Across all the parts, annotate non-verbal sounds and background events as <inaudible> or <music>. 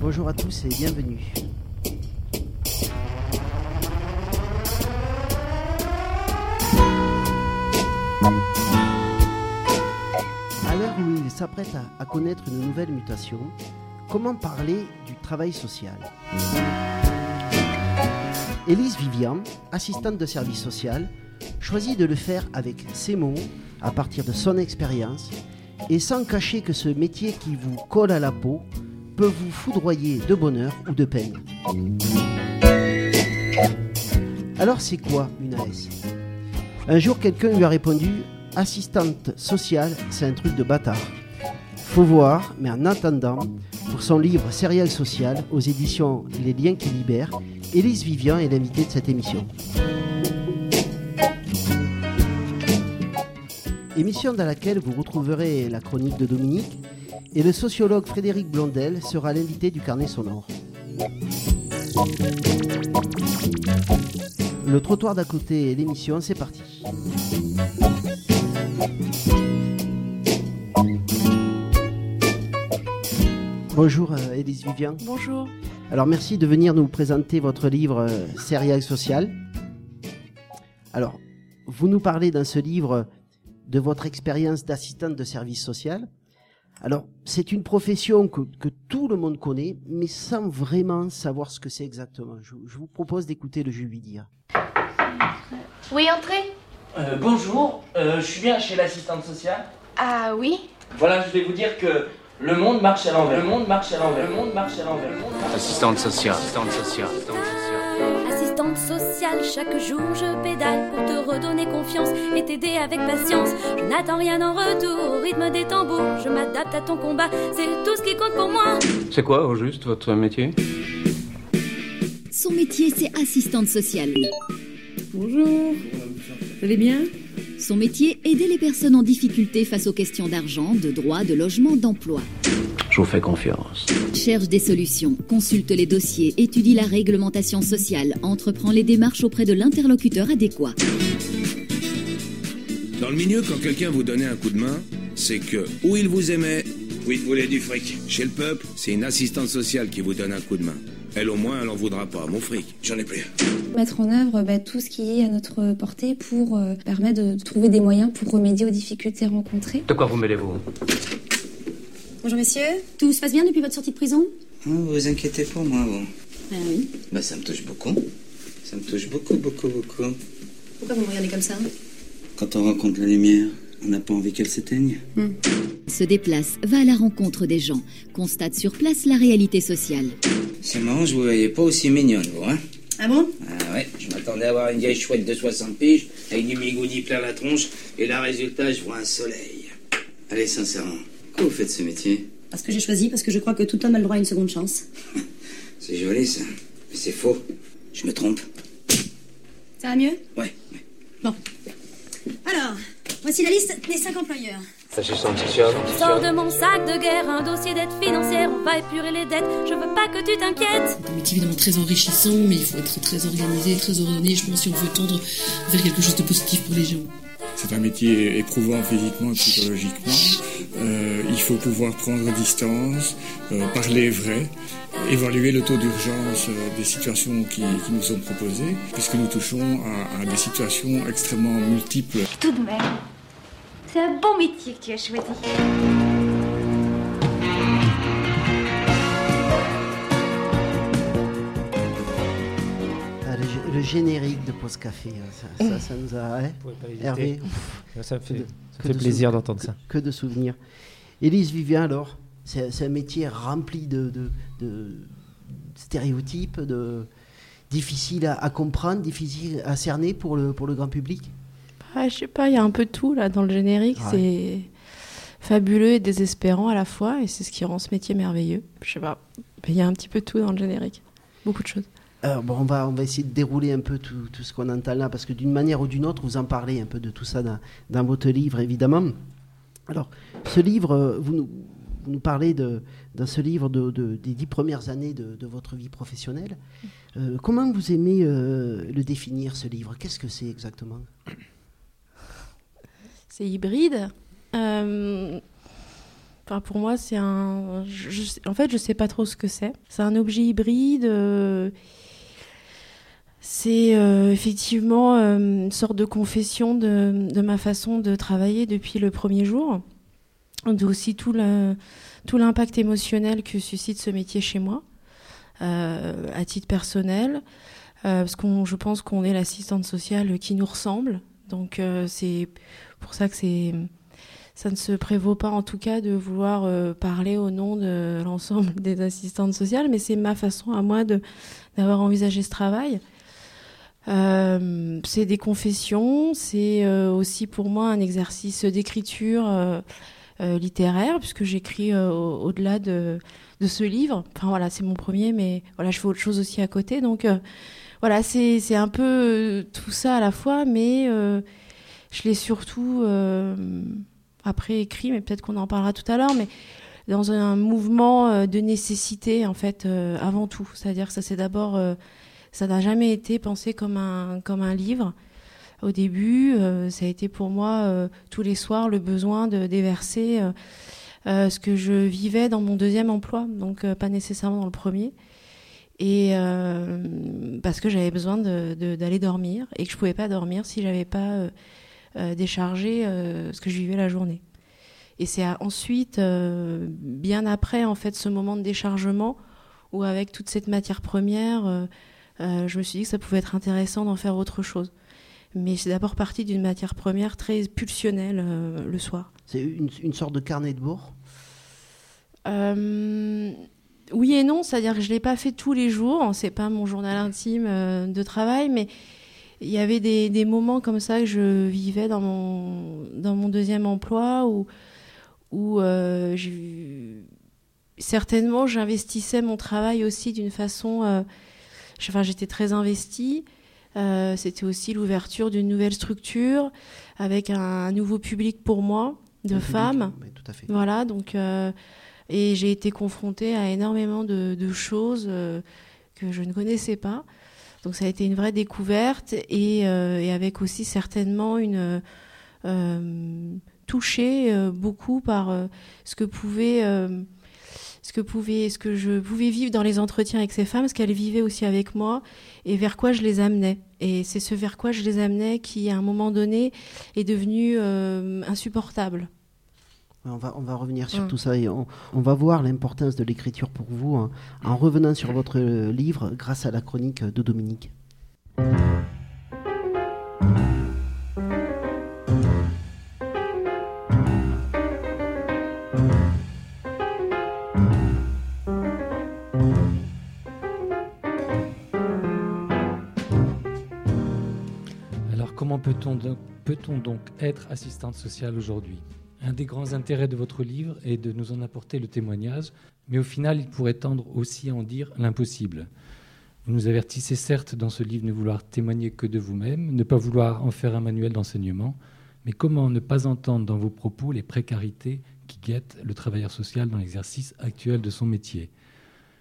Bonjour à tous et bienvenue. À l'heure où il s'apprête à, à connaître une nouvelle mutation, comment parler du travail social? Élise Vivian, assistante de service social, choisit de le faire avec ses mots, à partir de son expérience, et sans cacher que ce métier qui vous colle à la peau peut vous foudroyer de bonheur ou de peine. Alors c'est quoi une AS Un jour quelqu'un lui a répondu Assistante sociale, c'est un truc de bâtard. Faut voir, mais en attendant, pour son livre Céréales sociales aux éditions Les liens qui libèrent, Élise Vivian est l'invitée de cette émission. Émission dans laquelle vous retrouverez la chronique de Dominique et le sociologue Frédéric Blondel sera l'invité du carnet sonore. Le trottoir d'à côté et l'émission, c'est parti. Bonjour euh, Élise Vivian. Bonjour. Alors merci de venir nous présenter votre livre euh, Céréales sociales. Alors, vous nous parlez dans ce livre de votre expérience d'assistante de service social. Alors, c'est une profession que, que tout le monde connaît, mais sans vraiment savoir ce que c'est exactement. Je, je vous propose d'écouter le dire. Oui, entrez. Euh, bonjour, euh, je suis bien chez l'assistante sociale. Ah oui Voilà, je vais vous dire que le monde marche à l'envers. Le monde marche à l'envers. Le monde marche à l'envers. Sociale. Assistante sociale. Assistante sociale. Assistante sociale, chaque jour je pédale pour te redonner confiance et t'aider avec patience. Je n'attends rien en retour, au rythme des tambours, je m'adapte à ton combat, c'est tout ce qui compte pour moi. C'est quoi au juste votre métier? Son métier, c'est assistante sociale. Bonjour. Vous allez bien? Son métier, aider les personnes en difficulté face aux questions d'argent, de droit, de logement, d'emploi. Je vous fais confiance. Cherche des solutions, consulte les dossiers, étudie la réglementation sociale, entreprend les démarches auprès de l'interlocuteur adéquat. Dans le milieu, quand quelqu'un vous donnait un coup de main, c'est que ou il vous aimait, ou il voulait du fric. Chez le peuple, c'est une assistante sociale qui vous donne un coup de main. Elle au moins, elle en voudra pas. Mon fric, j'en ai plus. Mettre en œuvre bah, tout ce qui est à notre portée pour euh, permettre de trouver des moyens pour remédier aux difficultés rencontrées. De quoi vous mêlez-vous? Bonjour messieurs. Tout se passe bien depuis votre sortie de prison Vous vous inquiétez pour moi, vous. Ah oui. Bah ça me touche beaucoup. Ça me touche beaucoup, beaucoup, beaucoup. Pourquoi vous me regardez comme ça Quand on rencontre la lumière, on n'a pas envie qu'elle s'éteigne. Se déplace, va à la rencontre des gens, constate sur place la réalité sociale. C'est marrant, je vous voyais pas aussi mignonne, vous, hein Ah bon? Ah ouais, je m'attendais à voir une vieille chouette de 60 piges, avec du bigoudi plein la tronche, et là, résultat, je vois un soleil. Allez, sincèrement, pourquoi vous faites ce métier Parce que j'ai choisi, parce que je crois que tout homme a le droit à une seconde chance. <laughs> C'est joli, ça. Mais c'est faux. Je me trompe. Ça va mieux Ouais. Bon. Alors, voici la liste des cinq employeurs. Sors de mon sac de guerre un dossier d'aide financière, on va épurer les dettes, je veux pas que tu t'inquiètes. C'est un métier évidemment très enrichissant, mais il faut être très organisé, très ordonné, je pense, si on veut tendre vers quelque chose de positif pour les gens. C'est un métier éprouvant physiquement, psychologiquement. Euh, il faut pouvoir prendre distance, euh, parler vrai, évaluer le taux d'urgence euh, des situations qui, qui nous sont proposées, puisque nous touchons à, à des situations extrêmement multiples. Tout de même, c'est un bon métier que tu as choisi. Le, générique de Pause Café, hein, ça, ça, ça nous a... hein, Hervé, Ça me fait, que de- ça que fait de plaisir sou- d'entendre ça. Que de souvenirs. Élise Vivien, alors, c'est un métier rempli de, de- de stéréotypes, de, difficile à, à comprendre, difficile à cerner pour le, pour le grand public? Ah, je sais pas, il y a un peu de tout là dans le générique. Ouais. C'est fabuleux et désespérant à la fois, et c'est ce qui rend ce métier merveilleux. Je sais pas, il y a un petit peu tout dans le générique. Beaucoup de choses. Alors, bon, on, va, on va essayer de dérouler un peu tout, tout ce qu'on entend là, parce que d'une manière ou d'une autre, vous en parlez un peu de tout ça dans, dans votre livre, évidemment. Alors, ce livre, euh, vous nous, vous nous parlez de, dans ce livre de, de- des dix premières années de, de votre vie professionnelle. Euh, comment vous aimez euh, le définir, ce livre? Qu'est-ce que c'est exactement? C'est hybride. Euh, Enfin, pour moi, c'est un. en fait, je sais pas trop ce que c'est. C'est un objet hybride. euh, C'est euh, effectivement euh, une sorte de confession de, de ma façon de travailler depuis le premier jour. Aussi tout le- tout l'impact émotionnel que suscite ce métier chez moi, euh, à titre personnel. Euh, parce qu'on, je pense qu'on est l'assistante sociale qui nous ressemble. Donc euh, c'est pour ça que c'est, ça ne se prévaut pas en tout cas de vouloir parler au nom de l'ensemble <laughs> des assistantes sociales, mais c'est ma façon à moi d'avoir envisagé ce travail. Euh, c'est des confessions, c'est euh, aussi pour moi un exercice d'écriture euh, euh, littéraire, puisque j'écris euh, au- au-delà de, de ce livre. Enfin voilà, c'est mon premier, mais voilà, je fais autre chose aussi à côté. Donc euh, voilà, c'est un peu tout ça à la fois, mais je l'ai surtout après écrit, mais peut-être qu'on en parlera tout à l'heure, mais dans un mouvement de nécessité en fait avant tout. C'est-à-dire que ça c'est d'abord, ça n'a jamais été pensé comme un comme un livre. Au début, euh, ça a été pour moi euh, tous les soirs le besoin de déverser euh, ce que je vivais dans mon deuxième emploi, donc pas nécessairement dans le premier. Et parce que j'avais besoin d'aller dormir et que je pouvais pas dormir si j'avais pas déchargé ce que je vivais la journée. Et c'est ensuite, bien après en fait, ce moment de déchargement où avec toute cette matière première, euh, je me suis dit que ça pouvait être intéressant d'en faire autre chose. Mais c'est d'abord parti d'une matière première très pulsionnelle euh, le soir. C'est une, une sorte de carnet de bord Euh, oui et non, c'est-à-dire que je l'ai pas fait tous les jours. C'est pas mon journal intime de travail, mais il y avait des, des moments comme ça que je vivais dans mon dans mon deuxième emploi où où euh, certainement j'investissais mon travail aussi d'une façon. euh, enfin, j'étais très investie. Euh, C'était aussi l'ouverture d'une nouvelle structure avec un, un nouveau public pour moi de Un femmes. tout à fait. Voilà, donc euh, et j'ai été confrontée à énormément de, de choses euh, que je ne connaissais pas. Donc ça a été une vraie découverte et, et avec aussi certainement une touchée beaucoup par ce que pouvait ce que pouvait ce que je pouvais vivre dans les entretiens avec ces femmes, ce qu'elles vivaient aussi avec moi et vers quoi je les amenais. Et c'est ce vers quoi je les amenais qui à un moment donné est devenu euh, insupportable. On va, on va revenir sur Mm. tout ça et on, on va voir l'importance de l'écriture pour vous hein, en revenant sur votre euh, livre grâce à la chronique de Dominique. Peut-on donc, être assistante sociale aujourd'hui? Un des grands intérêts de votre livre est de nous en apporter le témoignage, mais au final il pourrait tendre aussi à en dire l'impossible. Vous nous avertissez certes dans ce livre ne vouloir témoigner que de vous-même, ne pas vouloir en faire un manuel d'enseignement, mais comment ne pas entendre dans vos propos les précarités qui guettent le travailleur social dans l'exercice actuel de son métier?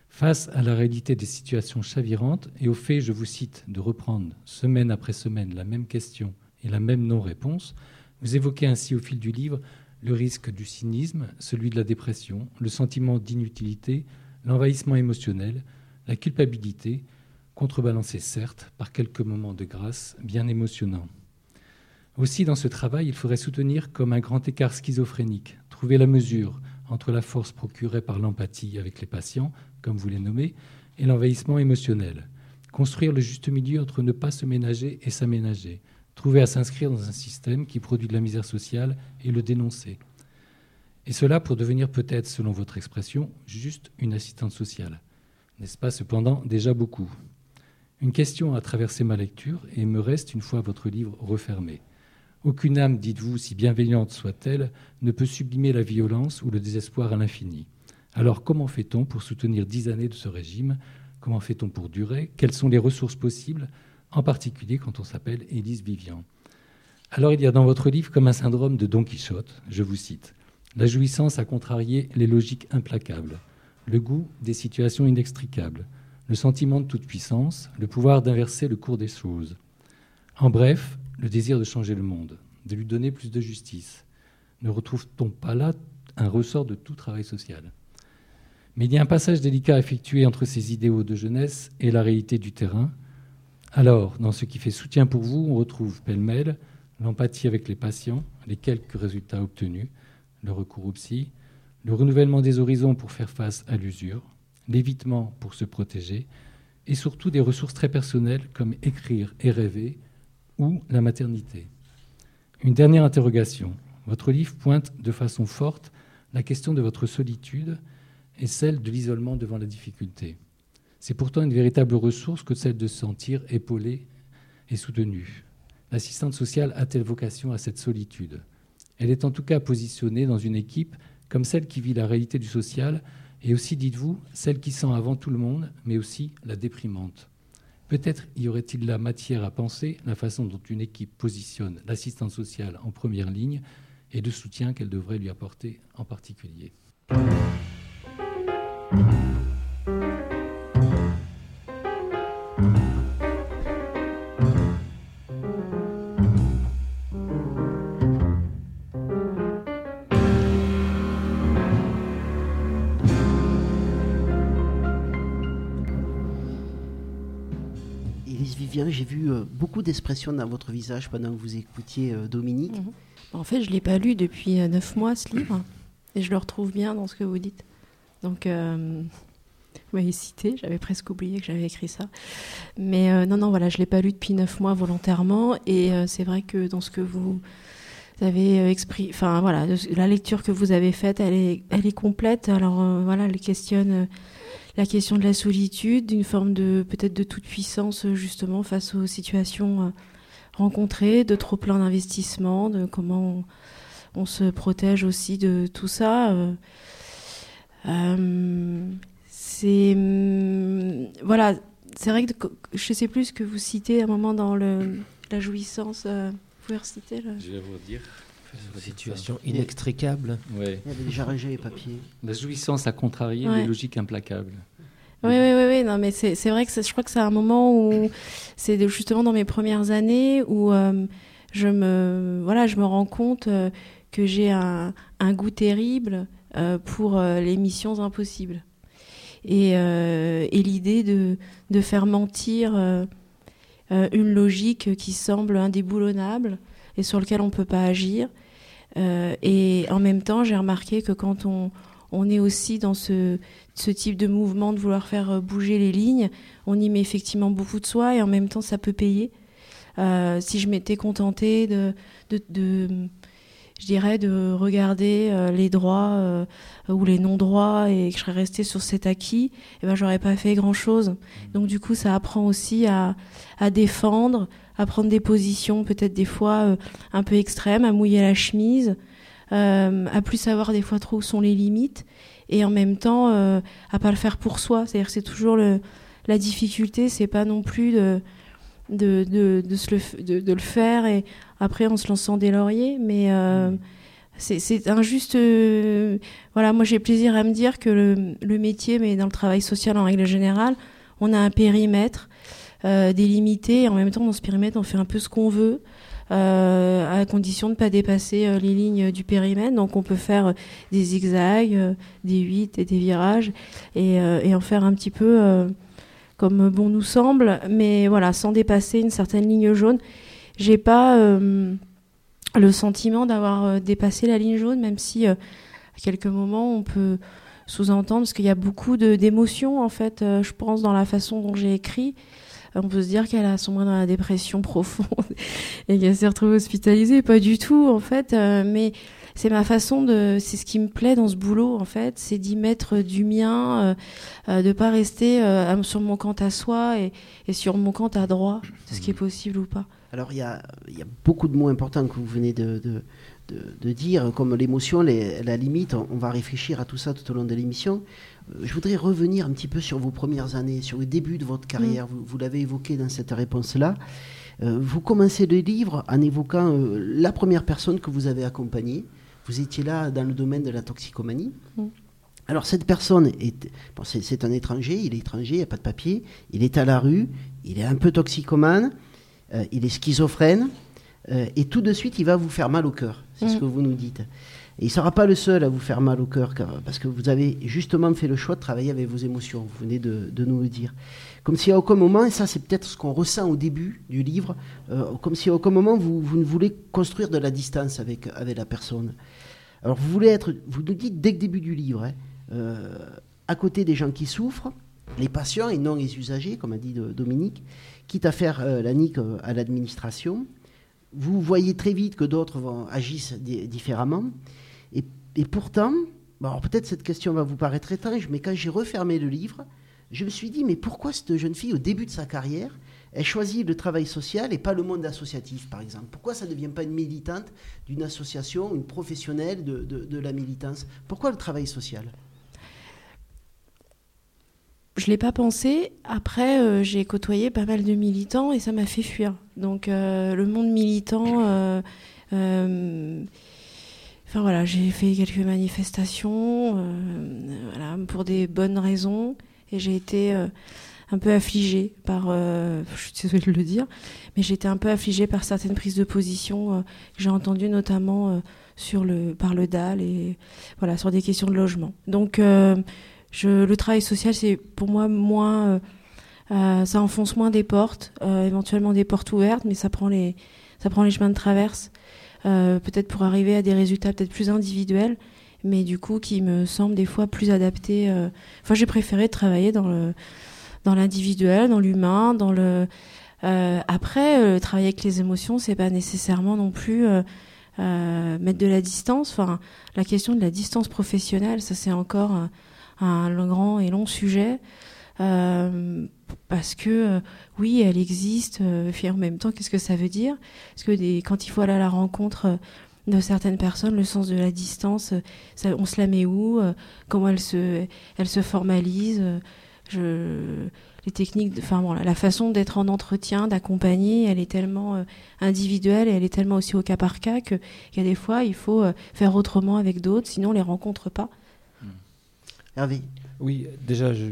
Face à la réalité des situations chavirantes et au fait, je vous cite, de reprendre semaine après semaine la même question et la même non-réponse, vous évoquez ainsi au fil du livre le risque du cynisme, celui de la dépression, le sentiment d'inutilité, l'envahissement émotionnel, la culpabilité, contrebalancés certes par quelques moments de grâce bien émotionnants. Aussi, dans ce travail, il faudrait soutenir comme un grand écart schizophrénique, trouver la mesure entre la force procurée par l'empathie avec les patients, comme vous les nommez, et l'envahissement émotionnel. Construire le juste milieu entre ne pas se ménager et s'aménager. Trouver à s'inscrire dans un système qui produit de la misère sociale et le dénoncer. Et cela pour devenir peut-être, selon votre expression, juste une assistante sociale. N'est-ce pas cependant déjà beaucoup? Une question a traversé ma lecture et me reste une fois votre livre refermé. Aucune âme, dites-vous, si bienveillante soit-elle, ne peut sublimer la violence ou le désespoir à l'infini. Alors comment fait-on pour soutenir dix années de ce régime? Comment fait-on pour durer? Quelles sont les ressources possibles? En particulier quand on s'appelle Élise Vivian. Alors il y a dans votre livre comme un syndrome de Don Quichotte, je vous cite. La jouissance a contrarié les logiques implacables, le goût des situations inextricables, le sentiment de toute puissance, le pouvoir d'inverser le cours des choses. En bref, le désir de changer le monde, de lui donner plus de justice. Ne retrouve-t-on pas là un ressort de tout travail social? Mais il y a un passage délicat à effectuer entre ces idéaux de jeunesse et la réalité du terrain. Alors, dans ce qui fait soutien pour vous, on retrouve pêle-mêle l'empathie avec les patients, les quelques résultats obtenus, le recours au psy, le renouvellement des horizons pour faire face à l'usure, l'évitement pour se protéger, et surtout des ressources très personnelles comme écrire et rêver ou la maternité. Une dernière interrogation. Votre livre pointe de façon forte la question de votre solitude et celle de l'isolement devant la difficulté. C'est pourtant une véritable ressource que celle de se sentir épaulé et soutenu. L'assistante sociale a-t-elle vocation à cette solitude? Elle est en tout cas positionnée dans une équipe comme celle qui vit la réalité du social et aussi, dites-vous, celle qui sent avant tout le monde, mais aussi la déprimante. Peut-être y aurait-il la matière à penser la façon dont une équipe positionne l'assistante sociale en première ligne et le soutien qu'elle devrait lui apporter en particulier. J'ai vu euh, beaucoup d'expressions dans votre visage pendant que vous écoutiez euh, Dominique. Mhm. En fait, je ne l'ai pas lu depuis euh, neuf mois, ce livre, et je le retrouve bien dans ce que vous dites. Donc, vous m'avez cité, j'avais presque oublié que j'avais écrit ça. Mais non, non, voilà, je ne l'ai pas lu depuis neuf mois volontairement, et c'est vrai que dans ce que vous avez exprimé, enfin voilà, la lecture que vous avez faite, elle est, elle est complète. Alors voilà, elle questionne la question de la solitude, d'une forme de peut-être de toute puissance justement face aux situations euh, rencontrées, de trop plein d'investissements, de comment on, on se protège aussi de tout ça. euh. Euh, c'est hum, voilà, c'est vrai que je sais plus ce que vous citez à un moment dans le la jouissance. euh, vous pouvez reciter le... Je vais vous dire. Situation inextricable. Ouais. Il avait déjà rangé les papiers. La jouissance à contrarier Ouais. les logiques implacables. Oui, oui, oui, oui, non, mais c'est vrai que je crois que c'est un moment où c'est justement dans mes premières années où euh, je me voilà, je me rends compte euh, que j'ai un, goût terrible euh, pour les missions impossibles et, et l'idée de, de faire mentir une logique qui semble indéboulonnable et sur lequel on peut pas agir. Et en même temps, j'ai remarqué que quand on, on est aussi dans ce, ce type de mouvement de vouloir faire euh, bouger les lignes, on y met effectivement beaucoup de soi et en même temps, ça peut payer. Euh, si je m'étais contentée de, de, de- je dirais, de regarder euh, les droits euh, ou les non-droits et que je serais restée sur cet acquis, eh ben, j'aurais pas fait grand-chose. Donc du coup, ça apprend aussi à, à défendre, à prendre des positions peut-être des fois un peu extrêmes, à mouiller la chemise, à plus savoir des fois trop où sont les limites et en même temps euh, à pas le faire pour soi. C'est-à-dire que c'est toujours le, la difficulté, c'est pas non plus de de, de, de, se le, de, de le faire et après en se lançant des lauriers, mais euh, c'est c'est injuste. euh, voilà, moi j'ai plaisir à me dire que le, le métier, mais dans le travail social en règle générale, on a un périmètre euh, délimité et en même temps dans ce périmètre on fait un peu ce qu'on veut. Euh, à condition de ne pas dépasser euh, les lignes du périmètre. Donc on peut faire euh, des zigzags, euh, des huit et des virages et, euh, et en faire un petit peu euh, comme bon nous semble, mais voilà, sans dépasser une certaine ligne jaune. J'ai pas euh, le sentiment d'avoir euh, dépassé la ligne jaune, même si euh, à quelques moments on peut sous-entendre, parce qu'il y a beaucoup d'émotions en fait, euh, je pense, dans la façon dont j'ai écrit. On peut se dire qu'elle a sombré dans la dépression <laughs> profonde et qu'elle s'est retrouvée hospitalisée. Pas du tout, en fait. euh, mais c'est ma façon de. C'est ce qui me plaît dans ce boulot, en fait. C'est d'y mettre du mien, euh, euh, de pas rester sur mon compte à soi et, et sur mon compte à droit, de ce qui est possible ou pas. Alors, il y a, il y a beaucoup de mots importants que vous venez de, de, de- de dire, comme l'émotion, la limite. On, on va réfléchir à tout ça tout au long de l'émission. Je voudrais revenir un petit peu sur vos premières années, sur le début de votre carrière. Vous, vous l'avez évoqué dans cette réponse-là. Euh, vous commencez le livre en évoquant euh, la première personne que vous avez accompagnée. Vous étiez là dans le domaine de la toxicomanie. Mm. Alors cette personne, est, bon, c'est, un étranger, il est étranger, il n'y a pas de papier, il est à la rue, il est un peu toxicomane, euh, il est schizophrène, et tout de suite il va vous faire mal au cœur, c'est ce Mm. que vous nous dites. Et il ne sera pas le seul à vous faire mal au cœur, parce que vous avez justement fait le choix de travailler avec vos émotions, vous venez de, nous le dire. Comme si à aucun moment, et ça c'est peut-être ce qu'on ressent au début du livre, euh, comme si à aucun moment vous, ne voulez construire de la distance avec, avec la personne. Alors vous voulez être, vous nous dites dès le début du livre, hein, euh, à côté des gens qui souffrent, les patients et non les usagers, comme a dit Dominique, quitte à faire euh, la nique à l'administration. Vous voyez très vite que d'autres agissent différemment. Et, pourtant, peut-être cette question va vous paraître étrange, mais quand j'ai refermé le livre, je me suis dit, mais pourquoi cette jeune fille, au début de sa carrière, elle choisit le travail social et pas le monde associatif, par exemple? Pourquoi ça ne devient pas une militante d'une association, une professionnelle de, de la militance? Pourquoi le travail social? Je l'ai pas pensé. Après, euh, j'ai côtoyé pas mal de militants et ça m'a fait fuir. Donc, euh, le monde militant. Euh, enfin voilà, j'ai fait quelques manifestations, voilà, pour des bonnes raisons, et j'ai été un peu affligée par, je suis désolée de le dire, mais j'ai été un peu affligée par certaines prises de position que j'ai entendues notamment sur le, par le DAL et voilà, sur des questions de logement. Donc, le travail social, c'est pour moi moins. Euh, euh, ça enfonce moins des portes, euh, éventuellement des portes ouvertes, mais ça prend les, ça prend les chemins de traverse, peut-être pour arriver à des résultats peut-être plus individuels, mais du coup qui me semblent des fois plus adaptés. Enfin, j'ai préféré travailler dans le, dans l'individuel, dans l'humain, dans le. après, travailler avec les émotions, c'est pas nécessairement non plus mettre de la distance. Enfin, la question de la distance professionnelle, ça c'est encore un grand et long sujet. Euh, parce que euh, oui, elle existe, euh, et en même temps, qu'est-ce que ça veut dire? Parce que quand il faut aller à la rencontre de certaines personnes, le sens de la distance, on se la met où? Comment elle se, formalise? Les techniques, enfin la façon d'être en entretien, d'accompagner, elle est tellement individuelle et elle est tellement aussi au cas par cas qu'il y a des fois, il faut faire autrement avec d'autres, sinon on les rencontre pas. Oui, déjà, je,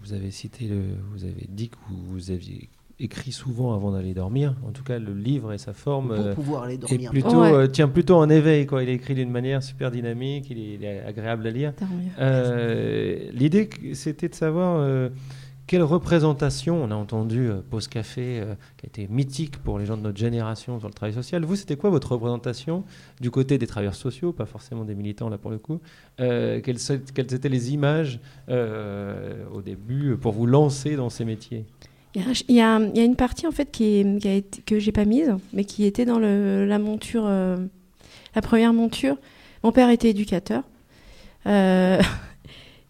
vous avez cité, le, vous avez dit que vous, aviez écrit souvent avant d'aller dormir. En tout cas, le livre et sa forme euh, pouvoir aller dormir. plutôt, euh, tient plutôt en éveil. Quoi. Il est écrit d'une manière super dynamique, il est, agréable à lire. Euh, l'idée, c'était de savoir quelle représentation On a entendu euh, Pause Café, euh, qui a été mythique pour les gens de notre génération sur le travail social. Vous, c'était quoi votre représentation du côté des travailleurs sociaux, pas forcément des militants là pour le coup euh, quelles, étaient les images au début pour vous lancer dans ces métiers? Il y, a, une partie en fait qui, est, qui que j'ai pas mise, mais qui était dans la monture, la première monture. Mon père était éducateur.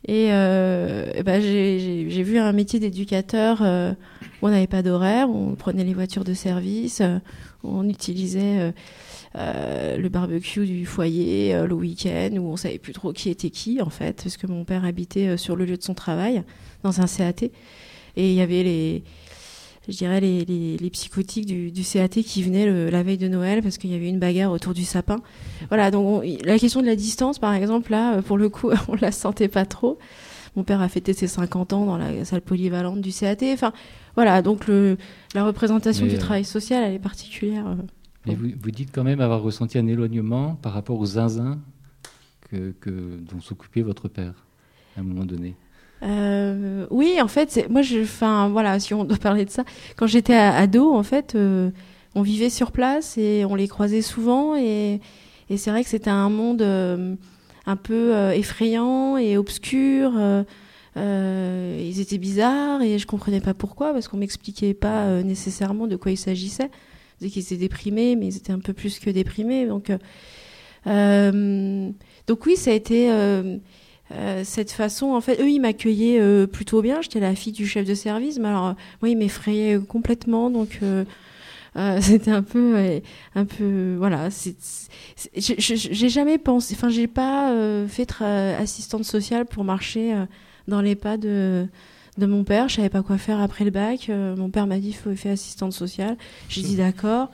Et, euh, bah, j'ai vu un métier d'éducateur euh, où on n'avait pas d'horaire, on prenait les voitures de service, euh, on utilisait euh, le barbecue du foyer le week-end, où on savait plus trop qui était qui en fait, parce que mon père habitait sur le lieu de son travail, dans un CAT. Et il y avait les, je dirais, les, les, psychotiques du, du, CAT qui venaient la veille de Noël parce qu'il y avait une bagarre autour du sapin. Voilà, donc la question de la distance, par exemple, là, pour le coup, <laughs> on la sentait pas trop. Mon père a fêté ses 50 ans dans la salle polyvalente du CAT. Enfin, voilà, donc le, la représentation du euh, travail social, elle est particulière. Euh, Mais vous, vous, dites quand même avoir ressenti un éloignement par rapport aux zinzins que, que dont s'occupait votre père à un moment donné. Euh, oui, en fait, moi, je, enfin, voilà, si on doit parler de ça, quand j'étais ado, en fait, euh, on vivait sur place et on les croisait souvent, et, et c'est vrai que c'était un monde euh, un peu effrayant et obscur. ils étaient bizarres et je comprenais pas pourquoi, parce qu'on m'expliquait pas nécessairement de quoi il s'agissait. Ils qu'ils étaient déprimés, mais ils étaient un peu plus que déprimés, donc. donc oui, ça a été euh, cette façon, en fait, eux, ils m'accueillaient euh, plutôt bien. J'étais la fille du chef de service, mais alors, euh, moi, ils m'effrayaient complètement, donc <laughs> c'était un peu, un peu, voilà. J'ai jamais pensé, enfin, j'ai pas fait assistante sociale pour marcher dans les pas de de mon père. Je savais pas quoi faire après le bac. mon père m'a dit, il faut faire assistante sociale. J'ai dit d'accord.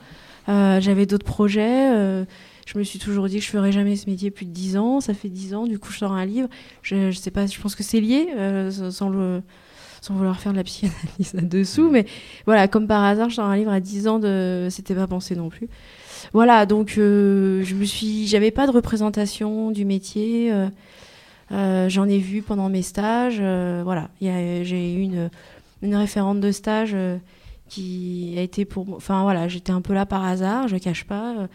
J'avais d'autres projets je me suis toujours dit que je ferais jamais ce métier plus de 10 ans. Ça fait 10 ans, du coup, je sors un livre. Je, je sais pas, je pense que c'est lié, euh, sans, le, sans vouloir faire de la psychanalyse <laughs> là-dessous. Mais voilà, comme par hasard, je sors un livre à 10 ans de. C'était pas pensé non plus. voilà, donc je me suis, j'avais pas de représentation du métier. J'en ai vu pendant mes stages. voilà, j'ai eu une, une référente de stage qui a été pour, enfin voilà, j'étais un peu là par hasard, je cache pas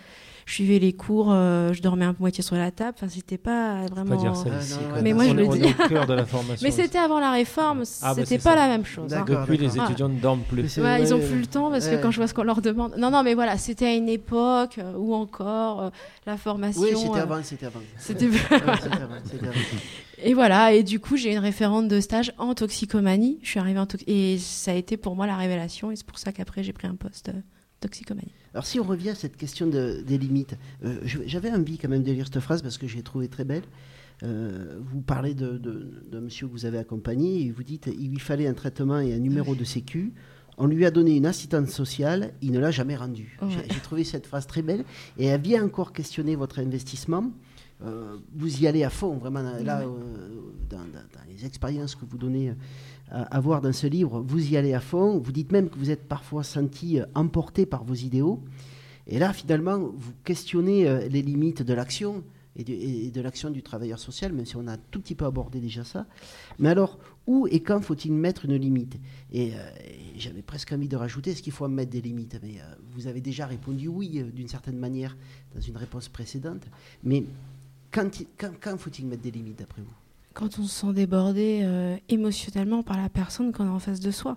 je suivais les cours, euh, je dormais un peu moitié sur la table. Enfin, c'était pas vraiment. Pas dire ça ici, mais moi, je le dis. <laughs> cœur de la formation. mais c'était avant la réforme, ah, bah, c'était pas la même chose. Hein. Depuis, les étudiants ne dorment plus. Ouais, ils ont plus le temps parce que quand je vois ce qu'on leur demande. Non, non, mais voilà, c'était à une époque euh, où encore euh, la formation. Oui, c'était avant, c'était avant. C'était <laughs> <laughs> Et voilà, et du coup, j'ai une référente de stage en toxicomanie. Je suis arrivée en et ça a été pour moi la révélation, et c'est pour ça qu'après j'ai pris un poste toxicomanie. Alors si on revient à cette question des limites, euh, j'avais envie quand même de lire cette phrase parce que j'ai trouvé très belle. Euh, vous parlez d'un de, monsieur que vous avez accompagné et vous dites il lui fallait un traitement et un numéro de sécu. On lui a donné une assistante sociale, il ne l'a jamais rendu. J'ai trouvé cette phrase très belle et elle vient encore questionner votre investissement. Euh, vous y allez à fond, vraiment, là, dans, les expériences que vous donnez à, voir dans ce livre, vous y allez à fond. Vous dites même que vous êtes parfois senti euh, emporté par vos idéaux. Et là, finalement, vous questionnez euh, les limites de l'action et de, l'action du travailleur social, même si on a tout petit peu abordé déjà ça. Mais alors, où et quand faut-il mettre une limite? Et, euh, j'avais presque envie de rajouter, est-ce qu'il faut mettre des limites? Mais vous avez déjà répondu oui, d'une certaine manière, dans une réponse précédente. Mais quand, faut-il mettre des limites, d'après vous? Quand on se sent débordé euh, émotionnellement par la personne qu'on a en face de soi.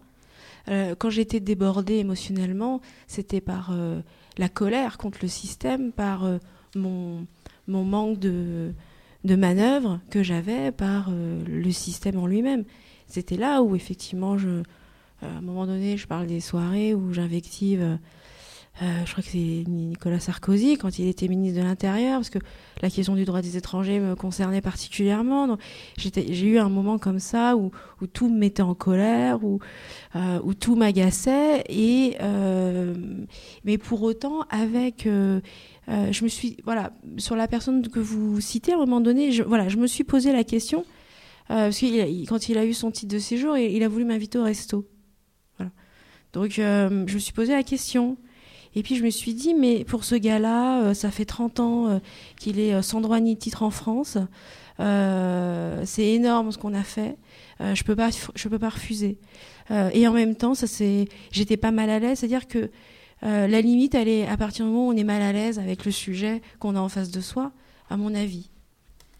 Euh, quand j'étais débordée émotionnellement, c'était par euh, la colère contre le système, par mon, manque de, de manœuvre que j'avais, par le système en lui-même. C'était là où effectivement, je, à un moment donné, je parle des soirées où j'invective euh, je crois que c'est Nicolas Sarkozy quand il était ministre de l'Intérieur, parce que la question du droit des étrangers me concernait particulièrement. J'ai eu un moment comme ça où, où, tout me mettait en colère, où, euh, où tout m'agaçait, euh, mais pour autant avec euh, euh, je me suis voilà sur la personne que vous citez à un moment donné, je, voilà, je me suis posé la question parce que quand il a eu son titre de séjour, il, il a voulu m'inviter au resto. Voilà. Donc je me suis posé la question. Et puis je me suis dit, mais pour ce gars-là, euh, ça fait 30 ans euh, qu'il est euh, sans droit ni titre en France. c'est énorme ce qu'on a fait. je peux pas, je peux pas refuser. et en même temps, ça c'est, j'étais pas mal à l'aise. C'est-à-dire que la limite, elle est à partir du moment où on est mal à l'aise avec le sujet qu'on a en face de soi, à mon avis,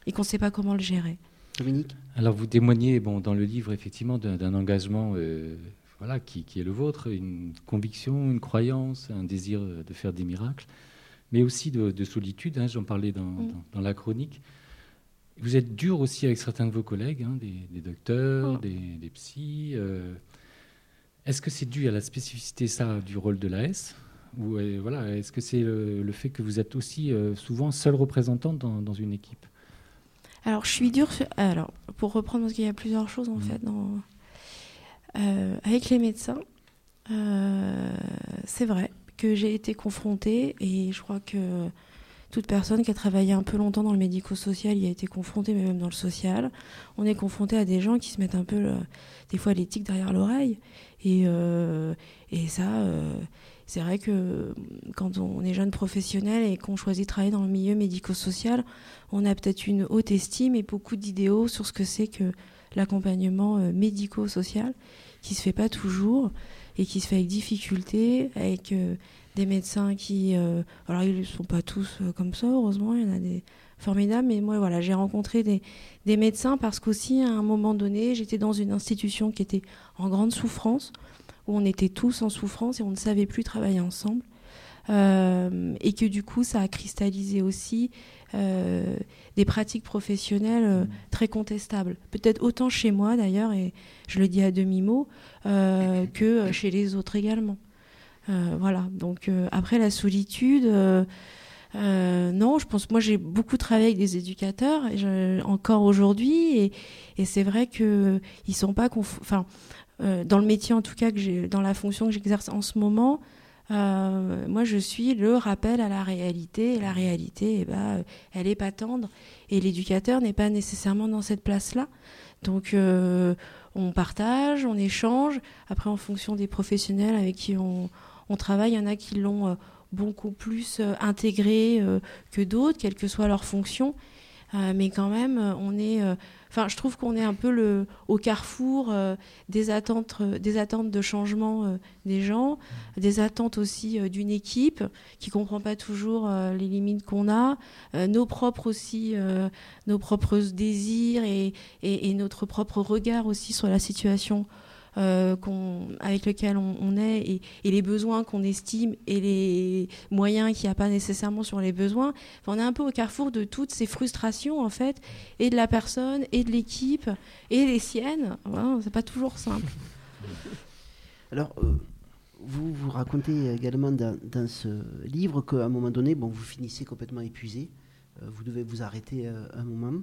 et qu'on ne sait pas comment le gérer. Dominique? Alors vous témoignez bon, dans le livre effectivement d'un engagement voilà, qui, est le vôtre, une conviction, une croyance, un désir de faire des miracles, mais aussi de, solitude, hein, j'en parlais mm. dans, la chronique. Vous êtes dur aussi avec certains de vos collègues, hein, des, docteurs, mm. des, psys. Euh. Est-ce que c'est dû à la spécificité ça, du rôle de l'AS ou euh, voilà, est-ce que c'est le, fait que vous êtes aussi euh, souvent seul représentant dans, une équipe? Alors, je suis dur. Alors, pour reprendre, parce qu'il y a plusieurs choses en mm. fait dans, euh, avec les médecins, euh, c'est vrai que j'ai été confrontée et je crois que toute personne qui a travaillé un peu longtemps dans le médico-social y a été confrontée, mais même dans le social. On est confronté à des gens qui se mettent un peu, euh, des fois, l'éthique derrière l'oreille. Et, et ça, c'est vrai que quand on est jeune professionnel et qu'on choisit de travailler dans le milieu médico-social, on a peut-être une haute estime et beaucoup d'idéaux sur ce que c'est que l'accompagnement euh, médico-social qui se fait pas toujours et qui se fait avec difficulté, avec euh, des médecins qui, euh, alors ils ne sont pas tous comme ça, heureusement, il y en a des formidables, mais moi voilà, j'ai rencontré des, médecins parce qu'aussi à un moment donné, j'étais dans une institution qui était en grande souffrance, où on était tous en souffrance et on ne savait plus travailler ensemble. et que du coup, ça a cristallisé aussi des pratiques professionnelles euh, très contestables. Peut-être autant chez moi d'ailleurs, et je le dis à demi-mot, euh, que chez les autres également. voilà, donc après la solitude, non, je pense, moi j'ai beaucoup travaillé avec des éducateurs, encore aujourd'hui, et, c'est vrai qu'ils ne sont pas... Enfin, dans le métier en tout cas, que dans la fonction que j'exerce en ce moment, euh, moi, je suis le rappel à la réalité. Et la réalité, eh ben, elle est pas tendre. Et l'éducateur n'est pas nécessairement dans cette place-là. Donc, euh, on partage, on échange. Après, en fonction des professionnels avec qui on, travaille, il y en a qui l'ont euh, beaucoup plus intégrés que d'autres, quelle que soit leur fonction. Mais quand même, on est Enfin, je trouve qu'on est un peu le, au carrefour euh, des, attentes, euh, des attentes de changement euh, des gens, des attentes aussi d'une équipe qui comprend pas toujours les limites qu'on a, nos propres aussi, nos propres désirs et, et, et, notre propre regard aussi sur la situation euh, avec lequel on, est et, les besoins qu'on estime et les moyens qu'il n'y a pas nécessairement sur les besoins. on est un peu au carrefour de toutes ces frustrations en fait, et de la personne, et de l'équipe, et les siennes. Voilà, c'est pas toujours simple. <laughs> Alors, euh, vous vous racontez également dans, ce livre qu'à un moment donné, bon, vous finissez complètement épuisé. Euh, vous devez vous arrêter un moment.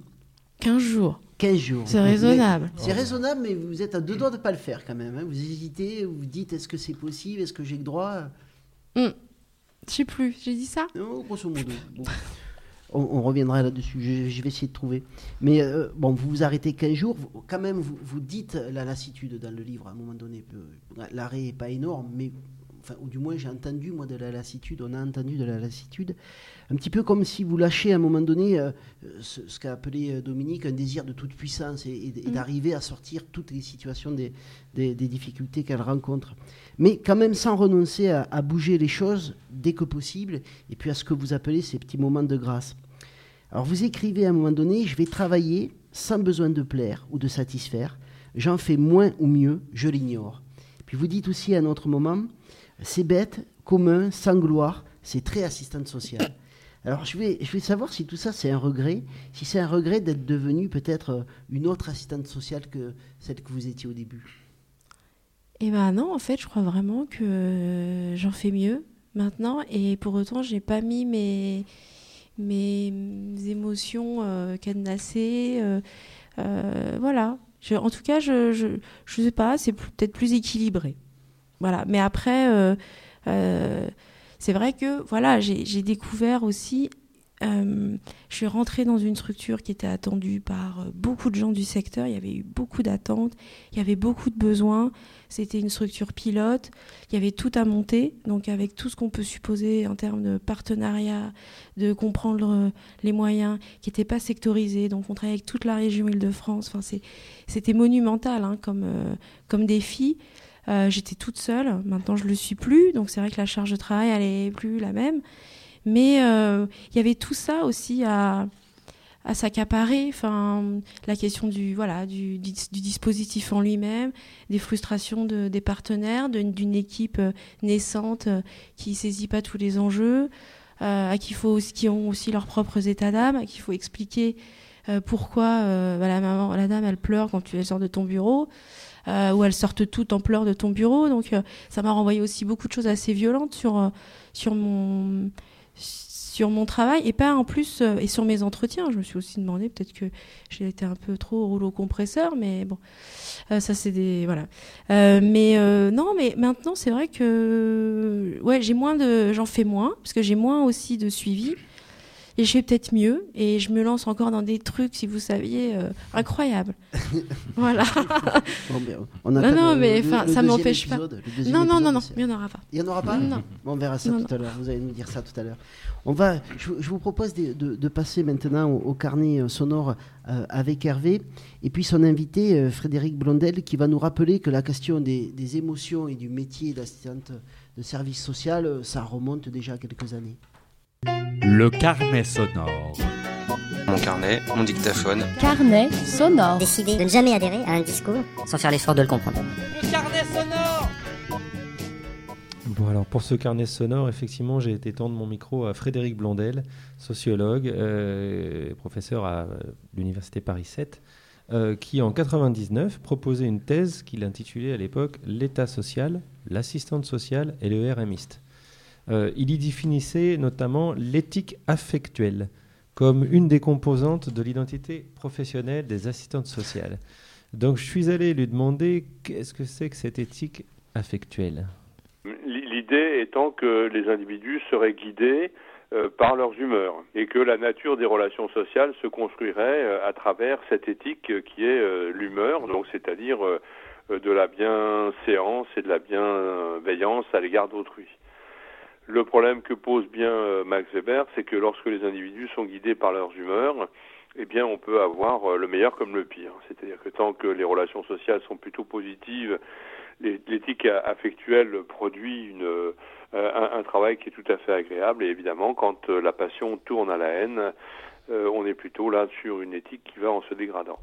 15 jours. 15 jours. C'est raisonnable. C'est raisonnable, mais vous êtes à deux doigts de ne pas le faire quand même. Hein. Vous hésitez, vous dites est-ce que c'est possible, est-ce que j'ai le droit? Je hmm. Je sais plus, j'ai dit ça? Non, grosso modo. on, reviendra là-dessus, je, vais essayer de trouver. Mais euh, bon, vous vous arrêtez 15 jours, quand même, vous, vous, dites la lassitude dans le livre à un moment donné. L'arrêt n'est pas énorme, mais ou du moins j'ai entendu moi de la lassitude, on a entendu de la lassitude, un petit peu comme si vous lâchez à un moment donné euh, ce, qu'a appelé euh, Dominique un désir de toute puissance et, mm. d'arriver à sortir toutes les situations des, des, difficultés qu'elle rencontre. Mais quand même sans renoncer à, à, bouger les choses dès que possible et puis à ce que vous appelez ces petits moments de grâce. Alors vous écrivez à un moment donné, je vais travailler sans besoin de plaire ou de satisfaire, j'en fais moins ou mieux, je l'ignore. Puis vous dites aussi à un autre moment, c'est bête, commun, sans gloire, c'est très assistante sociale. Alors je vais, je vais savoir si tout ça c'est un regret, si c'est un regret d'être devenue peut-être une autre assistante sociale que celle que vous étiez au début. Eh ben non, en fait, je crois vraiment que j'en fais mieux maintenant, et pour autant, j'ai pas mis mes mes émotions euh, cadenassées. Euh, euh, voilà. en tout cas, je, je, je sais pas, c'est peut-être plus équilibré. Voilà. Mais après, euh, euh, c'est vrai que voilà, j'ai découvert aussi. Euh, je suis rentrée dans une structure qui était attendue par beaucoup de gens du secteur. Il y avait eu beaucoup d'attentes, il y avait beaucoup de besoins. C'était une structure pilote. Il y avait tout à monter, donc avec tout ce qu'on peut supposer en termes de partenariat, de comprendre les moyens, qui n'étaient pas sectorisés. Donc on travaillait avec toute la région Île-de-France. Enfin, c'était monumental hein, comme, comme défi. Euh, j'étais toute seule. Maintenant, je le suis plus. Donc, c'est vrai que la charge de travail, elle est plus la même. Mais euh, il y avait tout ça aussi à, à s'accaparer. Enfin, la question du voilà du, du, dispositif en lui-même, des frustrations de, des partenaires, d'une équipe euh, naissante qui saisit pas tous les enjeux, à qui faut qui ont aussi leurs propres états d'âme, à qui il faut expliquer pourquoi bah, la maman, la dame, elle pleure quand tu sors de ton bureau. Euh, où elles sortent toutes en pleurs de ton bureau. Donc euh, ça m'a renvoyé aussi beaucoup de choses assez violentes sur, euh, sur mon sur mon travail et pas en plus et sur mes entretiens. Je me suis aussi demandé peut-être que j'ai été un peu trop rouleau compresseur, mais bon, ça c'est des voilà. mais non, mais maintenant c'est vrai que ouais, j'ai moins de, j'en fais moins parce que j'ai moins aussi de suivi et je fais peut-être mieux et je me lance encore dans des trucs, si vous saviez, euh, incroyables. voilà. on non, non, mais enfin, ça m'empêche pas. Non, non, non, non, il n'y en aura pas. Il n'y en aura pas Non. on verra ça tout à l'heure. Vous allez nous dire ça tout à l'heure. On va, je, vous propose de, de, passer maintenant au, carnet euh, sonore euh, avec Hervé et puis son invité Frédéric Blondel qui va nous rappeler que la question des, des émotions et du métier d'assistante de service social, ça remonte déjà à quelques années. Le carnet sonore. Mon carnet, mon dictaphone. Carnet sonore. Décider de ne jamais adhérer à un discours sans faire l'effort de le comprendre. Le carnet sonore Bon alors pour ce carnet sonore, effectivement, j'ai été tendre mon micro à Frédéric Blondel, sociologue, euh, professeur à l'université Paris 7, euh, qui en 99 proposait une thèse qu'il intitulait à l'époque L'État social, l'assistante sociale et le RMiste. Euh, il y définissait notamment l'éthique affectuelle comme une des composantes de l'identité professionnelle des assistantes sociales. Donc je suis allé lui demander qu'est-ce que c'est que cette éthique affectuelle. L'idée étant que les individus seraient guidés euh, par leurs humeurs et que la nature des relations sociales se construirait euh, à travers cette éthique qui est l'humeur, donc c'est-à-dire de la bienséance et de la bienveillance à l'égard d'autrui. Le problème que pose bien euh, Max Weber, c'est que lorsque les individus sont guidés par leurs humeurs, eh bien, on peut avoir euh, le meilleur comme le pire. C'est-à-dire que tant que les relations sociales sont plutôt positives, l'éthique affectuelle produit euh, un, travail qui est tout à fait agréable. Et évidemment, quand la passion tourne à la haine, on est plutôt là sur une éthique qui va en se dégradant.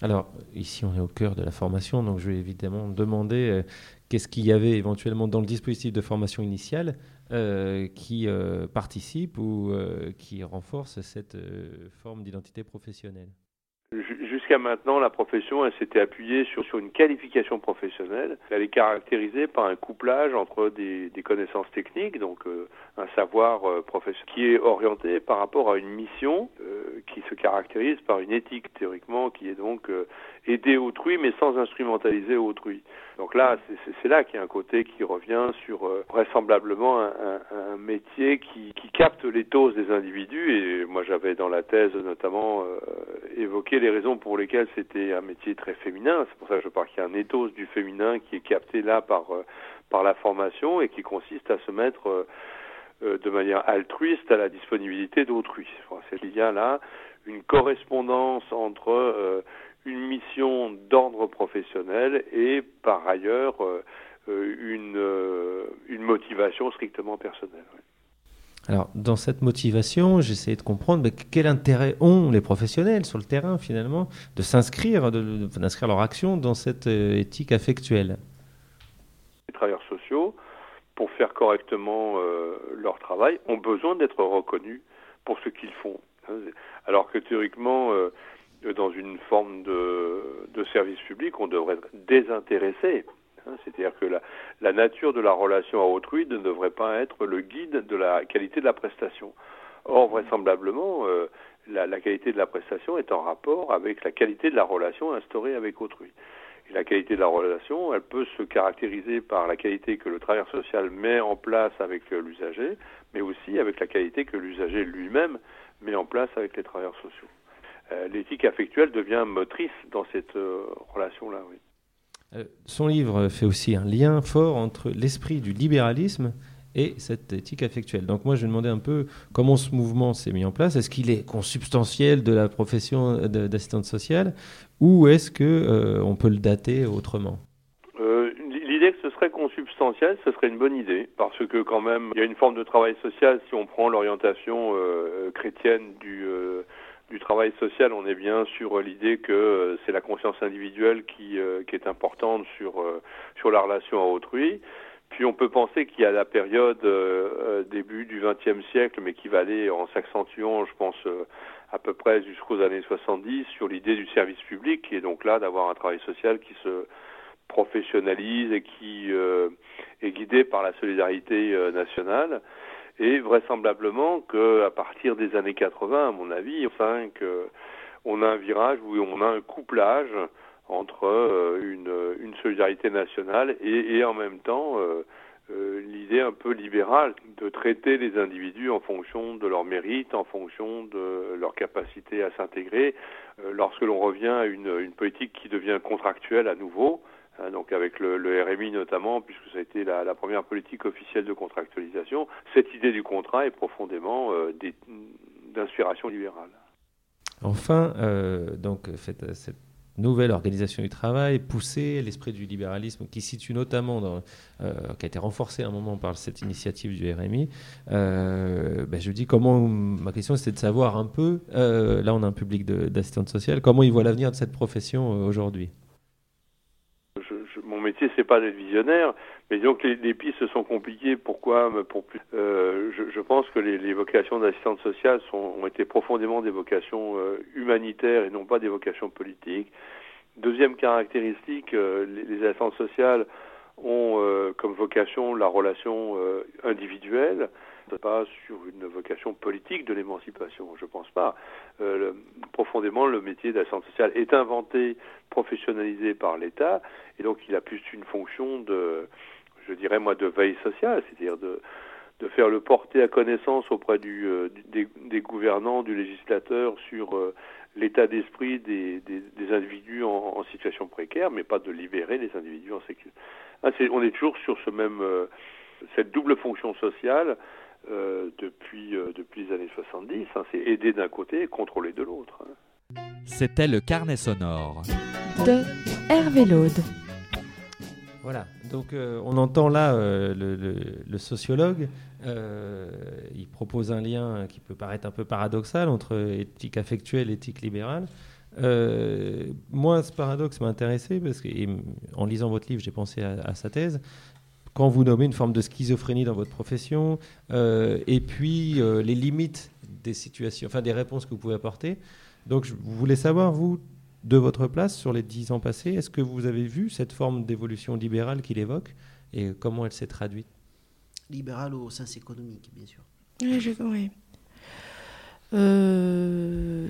Alors, ici, on est au cœur de la formation, donc je vais évidemment demander qu'est-ce qu'il y avait éventuellement dans le dispositif de formation initiale euh, qui euh, participe ou qui renforce cette forme d'identité professionnelle. Jusqu'à maintenant, la profession, s'était appuyée sur, une qualification professionnelle. Elle est caractérisée par un couplage entre des, connaissances techniques, donc euh, un savoir euh, professionnel, qui est orienté par rapport à une mission euh, qui se caractérise par une éthique théoriquement, qui est donc aider autrui, mais sans instrumentaliser autrui. Donc là, c'est là qu'il y a un côté qui revient sur vraisemblablement un, métier qui, qui, capte l'éthos des individus. Et moi, j'avais dans la thèse notamment évoqué les raisons pour lesquelles c'était un métier très féminin. C'est pour ça que je parle qu'il y a un ethos du féminin qui est capté là par, euh, par la formation et qui consiste à se mettre euh, euh, de manière altruiste à la disponibilité d'autrui. Il y a là une correspondance entre une mission d'ordre professionnel et par ailleurs une, une motivation strictement personnelle. Alors, dans cette motivation, j'essaie de comprendre quel intérêt ont les professionnels sur le terrain, finalement, de s'inscrire, d'inscrire leur action dans cette euh, éthique affectuelle? Les travailleurs sociaux, pour faire correctement euh, leur travail, ont besoin d'être reconnus pour ce qu'ils font. Hein. Alors que théoriquement, euh, dans une forme de, service public, on devrait être désintéressé Hein, c'est-à-dire que la, nature de la relation à autrui ne devrait pas être le guide de la qualité de la prestation. Or, vraisemblablement, euh, la, la, qualité de la prestation est en rapport avec la qualité de la relation instaurée avec autrui. Et la qualité de la relation, elle peut se caractériser par la qualité que le travailleur social met en place avec l'usager, mais aussi avec la qualité que l'usager lui-même met en place avec les travailleurs sociaux. Euh, l'éthique affectuelle devient motrice dans cette euh, relation-là, oui. Euh, son livre fait aussi un lien fort entre l'esprit du libéralisme et cette éthique affectuelle. Donc moi, je me demandais un peu comment ce mouvement s'est mis en place. Est-ce qu'il est consubstantiel de la profession d'assistante sociale ou est-ce que euh, on peut le dater autrement? Euh, L'idée que ce serait consubstantiel, ce serait une bonne idée parce que quand même, il y a une forme de travail social si on prend l'orientation chrétienne du du travail social, on est bien sur l'idée que euh, c'est la conscience individuelle qui, euh, est importante sur, euh, la relation à autrui. Puis on peut penser qu'il y a la période début du XXe siècle, mais qui va aller en s'accentuant, je pense, à peu près jusqu'aux années 70, sur l'idée du service public, est donc là d'avoir un travail social qui se professionnalise et qui est guidé par la solidarité nationale. Et vraisemblablement qu'à partir des années 80, à mon avis, enfin, que on a un virage où on a un couplage entre euh, une, solidarité nationale et, en même temps euh, euh, l'idée un peu libérale de traiter les individus en fonction de leur mérite, en fonction de leur capacité à s'intégrer. lorsque l'on revient à une, politique qui devient contractuelle à nouveau, donc avec le, RMI notamment, puisque ça a été la, première politique officielle de contractualisation, cette idée du contrat est profondément euh, d'inspiration libérale. Enfin, euh, donc cette, nouvelle organisation du travail, poussée, l'esprit du libéralisme qui situe notamment, dans, euh, qui a été renforcé à un moment par cette initiative du RMI, ben je dis comment, ma question c'était de savoir un peu, là on a un public d'assistante sociale, comment ils voient l'avenir de cette profession aujourd'hui métier c'est pas d'être visionnaire, mais donc les, les, pistes sont compliquées. Pourquoi? Pour plus, euh, je, pense que les, vocations d'assistante sociale ont été profondément des vocations euh, humanitaires et non pas des vocations politiques. Deuxième caractéristique, euh, les, les, assistantes sociales ont comme vocation la relation individuelle pas sur une vocation politique de l'émancipation, je pense pas. Euh, profondément, le métier d'assistante sociale est inventé, professionnalisé par l'État, et donc il a plus une fonction de, je dirais moi, de veille sociale, c'est-à-dire de, de faire le porter à connaissance auprès du, euh, des, gouvernants, du législateur sur euh, l'état d'esprit des, des, individus en, en, situation précaire, mais pas de libérer les individus en sécurité. Ah, on est toujours sur ce même cette double fonction sociale euh, depuis, euh, depuis les années 70. Hein, c'est aider d'un côté et contrôler de l'autre. Hein. C'était le carnet sonore de Hervé Laude. Voilà, donc euh, on entend là le, sociologue, il propose un lien qui peut paraître un peu paradoxal entre éthique affectuelle et éthique libérale. moi, ce paradoxe m'a intéressé parce que, en lisant votre livre, j'ai pensé à, sa thèse quand vous nommez une forme de schizophrénie dans votre profession, euh, et puis euh, les limites des situations, enfin des réponses que vous pouvez apporter. Donc je voulais savoir, vous, de votre place sur les dix ans passés, est-ce que vous avez vu cette forme d'évolution libérale qu'il évoque et comment elle s'est traduite? Libérale au sens économique, bien sûr. Oui, je, oui. Euh,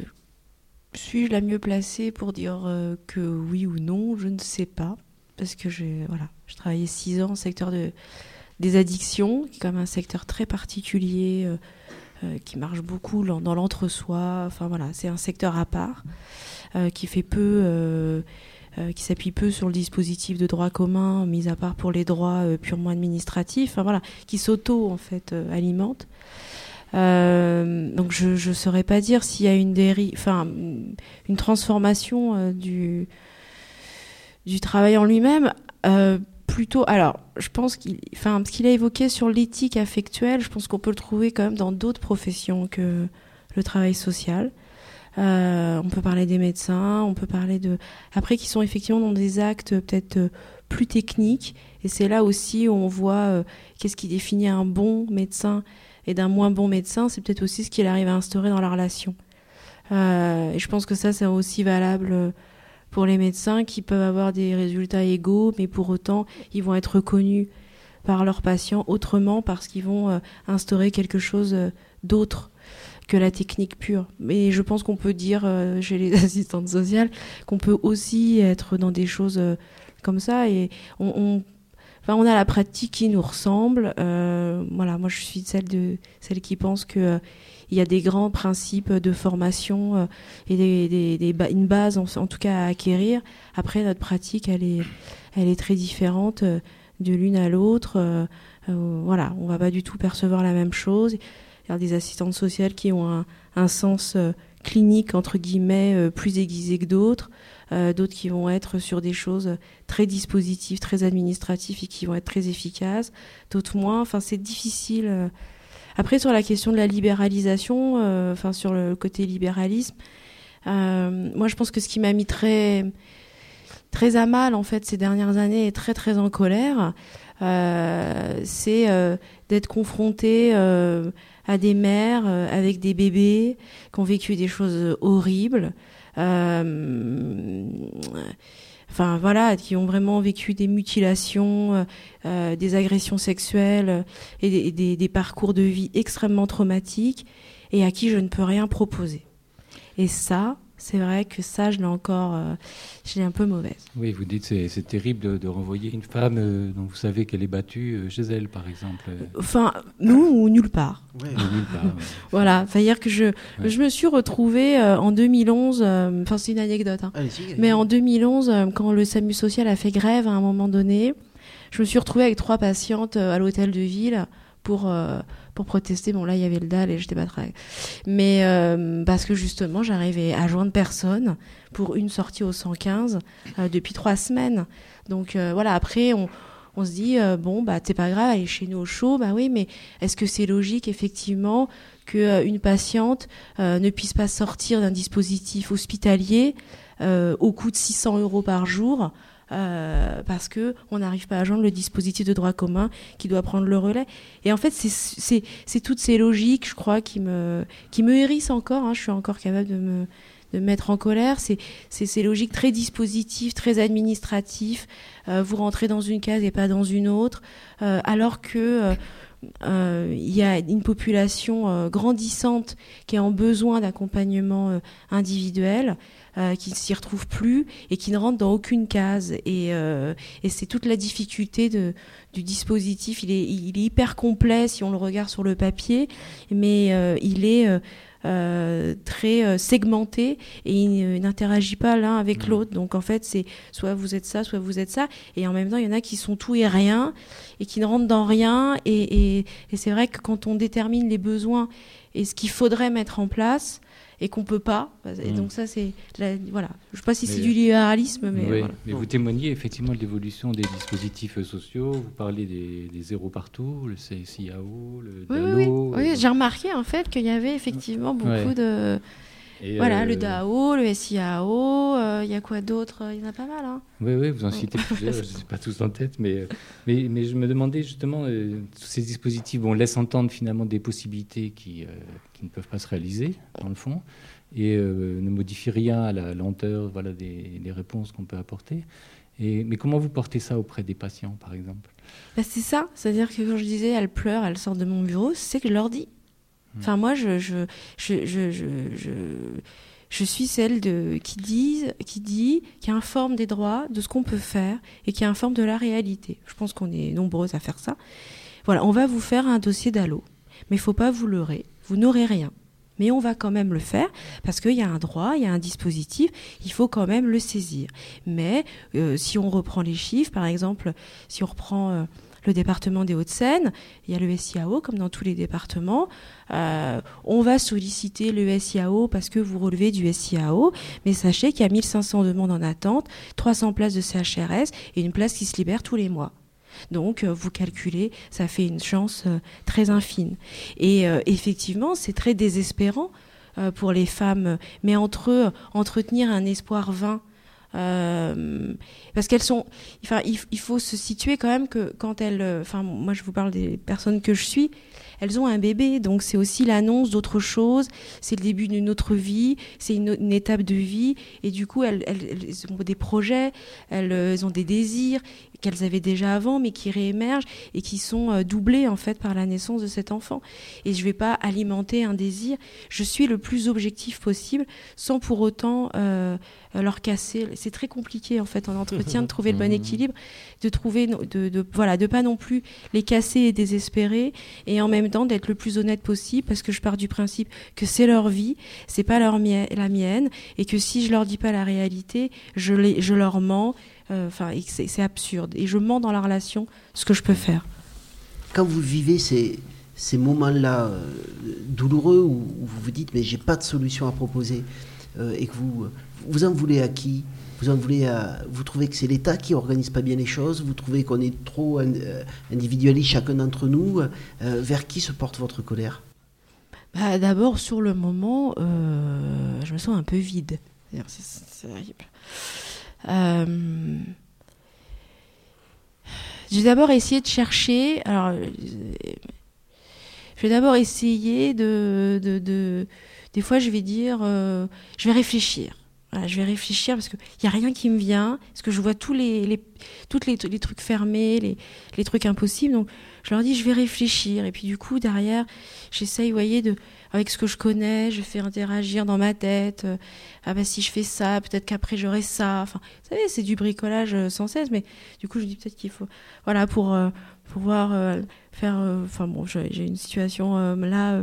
suis-je la mieux placée pour dire que oui ou non? Je ne sais pas parce que j'ai voilà, je travaillais six ans au secteur de, des addictions, qui est quand même un secteur très particulier, euh, euh, qui marche beaucoup dans l'entre-soi. Enfin voilà, c'est un secteur à part, euh, qui fait peu, qui s'appuie peu sur le dispositif de droit commun, mis à part pour les droits purement administratifs. Enfin voilà, qui s'auto en fait alimente. donc je ne saurais pas dire s'il y a une dérive, une transformation du du travail en lui-même, euh, plutôt. Alors, je pense qu'il, enfin, ce qu'il a évoqué sur l'éthique affectuelle, je pense qu'on peut le trouver quand même dans d'autres professions que le travail social. Euh, on peut parler des médecins, on peut parler de, après, qui sont effectivement dans des actes peut-être euh, plus techniques. Et c'est là aussi où on voit qu'est-ce qui définit un bon médecin et d'un moins bon médecin. C'est peut-être aussi ce qu'il arrive à instaurer dans la relation. et je pense que ça, c'est aussi valable pour les médecins qui peuvent avoir des résultats égaux, mais pour autant, ils vont être reconnus par leurs patients autrement parce qu'ils vont euh, instaurer quelque chose euh, d'autre que la technique pure. Mais je pense qu'on peut dire euh, chez les <laughs> assistantes sociales qu'on peut aussi être dans des choses comme ça et on, Enfin, on a la pratique qui nous ressemble. voilà, moi je suis celle de celle qui pense que il y a des grands principes de formation euh, et une base en, tout cas à acquérir. Après, notre pratique, elle est, elle est très différente euh, de l'une à l'autre. Euh, voilà, on va pas du tout percevoir la même chose. Il y a des assistantes sociales qui ont un, sens clinique entre guillemets plus aiguisé que d'autres, d'autres qui vont être sur des choses très dispositives, très administratives et qui vont être très efficaces, d'autres moins. Enfin, c'est difficile après, sur la question de la libéralisation, euh, enfin sur le côté libéralisme, euh, moi je pense que ce qui m'a mis très très à mal en fait ces dernières années et très très en colère, euh, c'est d'être confronté à des mères avec des bébés qui ont vécu des choses horribles enfin voilà, qui ont vraiment vécu des mutilations, euh, euh, des agressions sexuelles et des, parcours de vie extrêmement traumatiques et à qui je ne peux rien proposer. Et ça, c'est vrai que ça, je l'ai encore, euh, je l'ai un peu mauvaise. Oui, vous dites c'est c'est terrible de, renvoyer une femme euh, dont vous savez qu'elle est battue euh, chez elle, par exemple. Enfin, nous ou nulle part. nulle part voilà, c'est à dire que je, je me suis retrouvée en 2011. Enfin, c'est une anecdote, hein, mais en 2011, quand le SAMU social a fait grève à un moment donné, je me suis retrouvée avec trois patientes à l'hôtel de ville pour pour protester. Bon, là, il y avait le DAL et j'étais pas très. Mais euh, parce que justement, j'arrivais à joindre personne pour une sortie au 115 euh, depuis trois semaines. Donc euh, voilà, après, on, on se dit, bon, bah, c'est pas grave, elle chez nous au chaud. Bah oui, mais est-ce que c'est logique, effectivement, qu'une une patiente ne puisse pas sortir d'un dispositif hospitalier au coût de 600 euros par jour euh, parce que on n'arrive pas à joindre le dispositif de droit commun qui doit prendre le relais. Et en fait, c'est toutes ces logiques, je crois, qui me, qui me hérissent encore. Hein. je suis encore capable de me, de mettre en colère. C'est ces logiques très dispositives, très administratives. Euh, vous rentrez dans une case et pas dans une autre, euh, alors que il y a une population grandissante qui est en besoin d'accompagnement individuel. Euh, qui ne s'y retrouvent plus et qui ne rentrent dans aucune case. Et, euh, et c'est toute la difficulté de, du dispositif. Il est, il est hyper complet si on le regarde sur le papier, mais euh, il est euh, très euh, segmenté et il, n'interagit pas l'un avec mmh. l'autre. Donc en fait, c'est soit vous êtes ça, soit vous êtes ça. Et en même temps, il y en a qui sont tout et rien et qui ne rentrent dans rien. Et, et, et c'est vrai que quand on détermine les besoins et ce qu'il faudrait mettre en place, et qu'on peut pas. Et mm. donc ça, c'est voilà. Je sais pas si c'est du libéralisme, mais, mais vous témoignez effectivement de l'évolution des dispositifs sociaux. Vous parlez des, zéros partout, le CSIAO, le oui, Oui, oui. j'ai remarqué en fait qu'il y avait effectivement beaucoup de voilà, le euh, DAO, le SIAO, il euh, y a quoi d'autre? Il y en a pas mal. Hein. Oui, oui, vous en citez plusieurs, je ne sais pas tous en tête, mais, euh, mais, mais, je me demandais justement, tous ces dispositifs on laisse entendre finalement des possibilités qui, qui, ne peuvent pas se réaliser, dans le fond, et ne modifient rien à la lenteur voilà, des, des réponses qu'on peut apporter. Et, mais comment vous portez ça auprès des patients, par exemple? Bah, C'est ça, c'est-à-dire que quand je disais, elle pleure, elle sort de mon bureau, c'est que je leur dis, Enfin, moi, je, suis celle de, qui, dit, qui dit, qui informe des droits, de ce qu'on peut faire et qui informe de la réalité. Je pense qu'on est nombreuses à faire ça. Voilà, on va vous faire un dossier d'allô, mais il faut pas vous leurrer. Vous n'aurez rien. Mais on va quand même le faire parce qu'il y a un droit, il y a un dispositif, il faut quand même le saisir. Mais euh, si on reprend les chiffres, par exemple, si on reprend euh, le département des Hauts-de-Seine, il y a le SIAO comme dans tous les départements. Euh, on va solliciter le SIAO parce que vous relevez du SIAO, mais sachez qu'il y a 1500 demandes en attente, 300 places de CHRS et une place qui se libère tous les mois. Donc, euh, vous calculez, ça fait une chance euh, très infime. Et effectivement, c'est très désespérant pour les femmes, mais entre entretenir un espoir vain euh, parce qu'elles sont. Enfin, il, faut se situer quand même que quand elles. Enfin, moi, je vous parle des personnes que je suis. Elles ont un bébé, donc c'est aussi l'annonce d'autre chose. C'est le début d'une autre vie. C'est une, étape de vie, et du coup, elles, ont des projets, elles, ont des désirs qu'elles avaient déjà avant, mais qui réémergent et qui sont euh, doublés en fait par la naissance de cet enfant. Et je vais pas alimenter un désir. Je suis le plus objectif possible, sans pour autant. Euh, leur casser. C'est très compliqué en fait en entretien de <laughs> trouver le bon équilibre, de trouver, de, de, voilà, de pas non plus les casser et désespérer, et en même temps d'être le plus honnête possible parce que je pars du principe que c'est leur vie, c'est pas leur la mienne, et que si je leur dis pas la réalité, je, les, je leur mens. Euh, enfin, c'est absurde. Et je mens dans la relation ce que je peux faire. Quand vous vivez ces, ces moments-là euh, douloureux où, vous vous dites mais j'ai pas de solution à proposer et que vous vous en voulez à qui? Vous en voulez à, vous trouvez que c'est l'État qui organise pas bien les choses, vous trouvez qu'on est trop euh, individualiste chacun d'entre nous, euh, vers qui se porte votre colère? Bah, D'abord, sur le moment, euh, je me sens un peu vide. C'est horrible. J'ai d'abord essayé de chercher. Alors, je vais d'abord essayer de, de, de, Des fois, je vais dire. je vais réfléchir je vais réfléchir parce qu'il n'y a rien qui me vient, parce que je vois tous les, toutes les, les trucs fermés, les, les, trucs impossibles. Donc, je leur dis, je vais réfléchir. Et puis, du coup, derrière, j'essaye, vous voyez, de, avec ce que je connais, je fais interagir dans ma tête. Euh, ah ben, si je fais ça, peut-être qu'après, j'aurai ça. Enfin, vous savez, c'est du bricolage euh, sans cesse. Mais du coup, je dis peut-être qu'il faut, voilà, pour euh, pouvoir faire. Enfin, bon, j'ai une situation là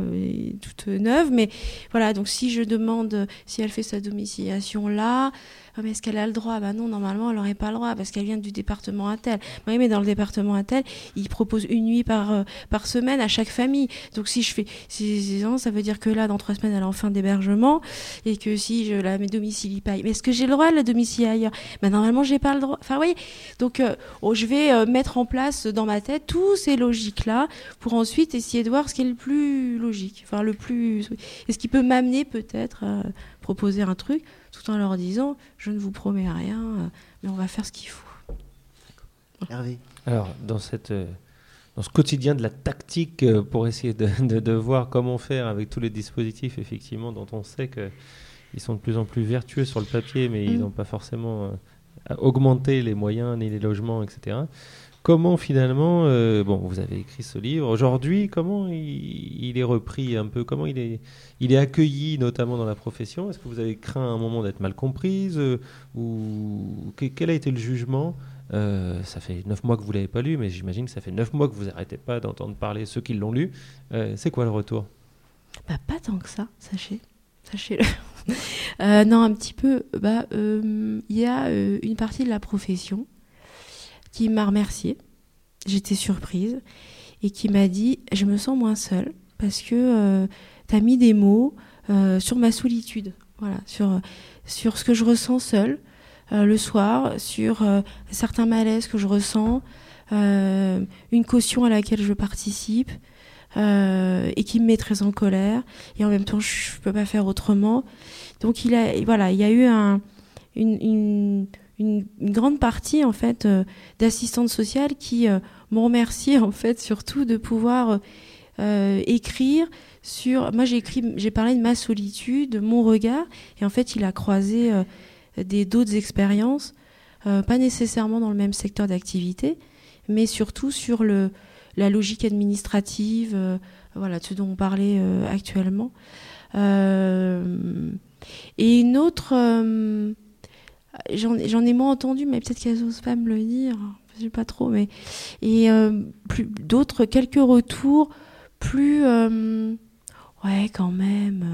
toute neuve. Mais voilà, donc si je demande si elle fait sa domiciliation là, ah, mais est-ce qu'elle a le droit? Ben non, normalement, elle n'aurait pas le droit parce qu'elle vient du département Intel. Oui, mais dans le département Intel, ils proposent une nuit par, euh, semaine à chaque famille. Donc si je fais six ans, ça veut dire que là, dans trois semaines, elle est en fin d'hébergement et que si je la mets domicile pas. Mais est-ce que j'ai le droit de la domicilier ailleurs? Ben normalement, j'ai pas le droit. Enfin, oui. Donc, euh, oh, je vais euh, mettre en place dans ma tête tous ces logiques-là pour ensuite essayer de voir ce qui est le plus logique. Enfin, le plus. Est-ce qui peut m'amener peut-être à proposer un truc tout en leur disant je ne vous promets rien, euh, mais on va faire ce qu'il faut. Hervé. Alors, dans, cette, euh, dans ce quotidien de la tactique euh, pour essayer de, de, voir comment faire avec tous les dispositifs, effectivement, dont on sait qu'ils sont de plus en plus vertueux sur le papier, mais ils n'ont pas forcément augmenté les moyens ni les logements, etc. Comment finalement, euh, bon, vous avez écrit ce livre. Aujourd'hui, comment il, est repris un peu? Comment il est, il est accueilli, notamment dans la profession? Est-ce que vous avez craint à un moment d'être mal comprise euh, Ou quel a été le jugement? Euh, Ça fait neuf mois que vous l'avez pas lu, mais j'imagine que ça fait neuf mois que vous n'arrêtez pas d'entendre parler ceux qui l'ont lu. C'est quoi le retour? Bah, Pas tant que ça, sachez. Sachez-le. <laughs> Non, un petit peu. Bah, il y a une partie de la profession qui m'a remerciée. J'étais surprise. Et qui m'a dit Je me sens moins seule parce que tu as mis des mots sur ma solitude. Voilà, sur, sur ce que je ressens seule le soir, sur certains malaises que je ressens, une caution à laquelle je participe. Euh, et qui me met très en colère. Et en même temps, je ne peux pas faire autrement. Donc, il a, voilà, il y a eu un, une, une, grande partie en fait euh, d'assistantes sociales qui euh, m'ont remercié en fait surtout de pouvoir euh, écrire sur. Moi, j'ai écrit, j'ai parlé de ma solitude, de mon regard, et en fait, il a croisé des d'autres expériences, pas nécessairement dans le même secteur d'activité, mais surtout sur le la logique administrative, voilà, ce dont on parlait actuellement. Et une autre, j'en ai moins entendu, mais peut-être qu'elles n'osent pas me le dire, je sais pas trop, mais et plus d'autres quelques retours plus, ouais, quand même.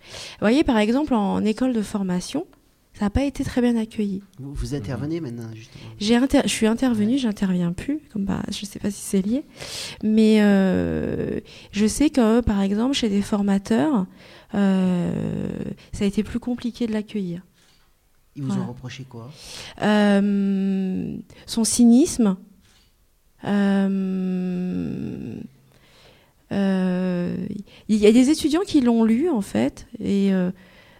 Vous voyez, par exemple, en école de formation, ça n'a pas été très bien accueilli. Vous, intervenez maintenant, justement Je suis intervenue, j'interviens plus. Comme bah, je ne sais pas si c'est lié. Mais euh, je sais que, par exemple, chez des formateurs, euh, ça a été plus compliqué de l'accueillir. Ils vous ont reproché quoi? Euh, Son cynisme. Il y a des étudiants qui l'ont lu, en fait, et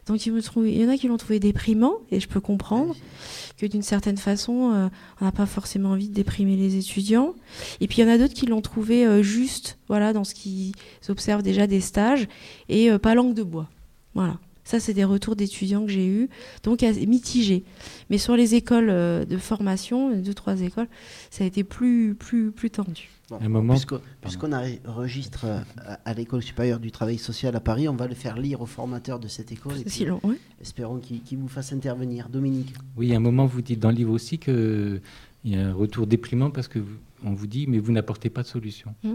donc il, me il y en a qui l'ont trouvé déprimant, et je peux comprendre que d'une certaine façon, euh, on n'a pas forcément envie de déprimer les étudiants. Et puis il y en a d'autres qui l'ont trouvé euh, juste, voilà, dans ce qu'ils observent déjà des stages, et euh, pas langue de bois. Voilà. Ça, c'est des retours d'étudiants que j'ai eus, donc mitigés. Mais sur les écoles de formation, deux, trois écoles, ça a été plus, plus, plus tendu. Puisqu'on enregistre euh, à, l'école supérieure du travail social à Paris, on va le faire lire aux formateurs de cette école. Espérons qu'il vous fasse intervenir. Dominique. Oui, à un moment, vous dites dans le livre aussi qu'il y a un retour déprimant parce que on vous dit, mais vous n'apportez pas de solution. Mmh.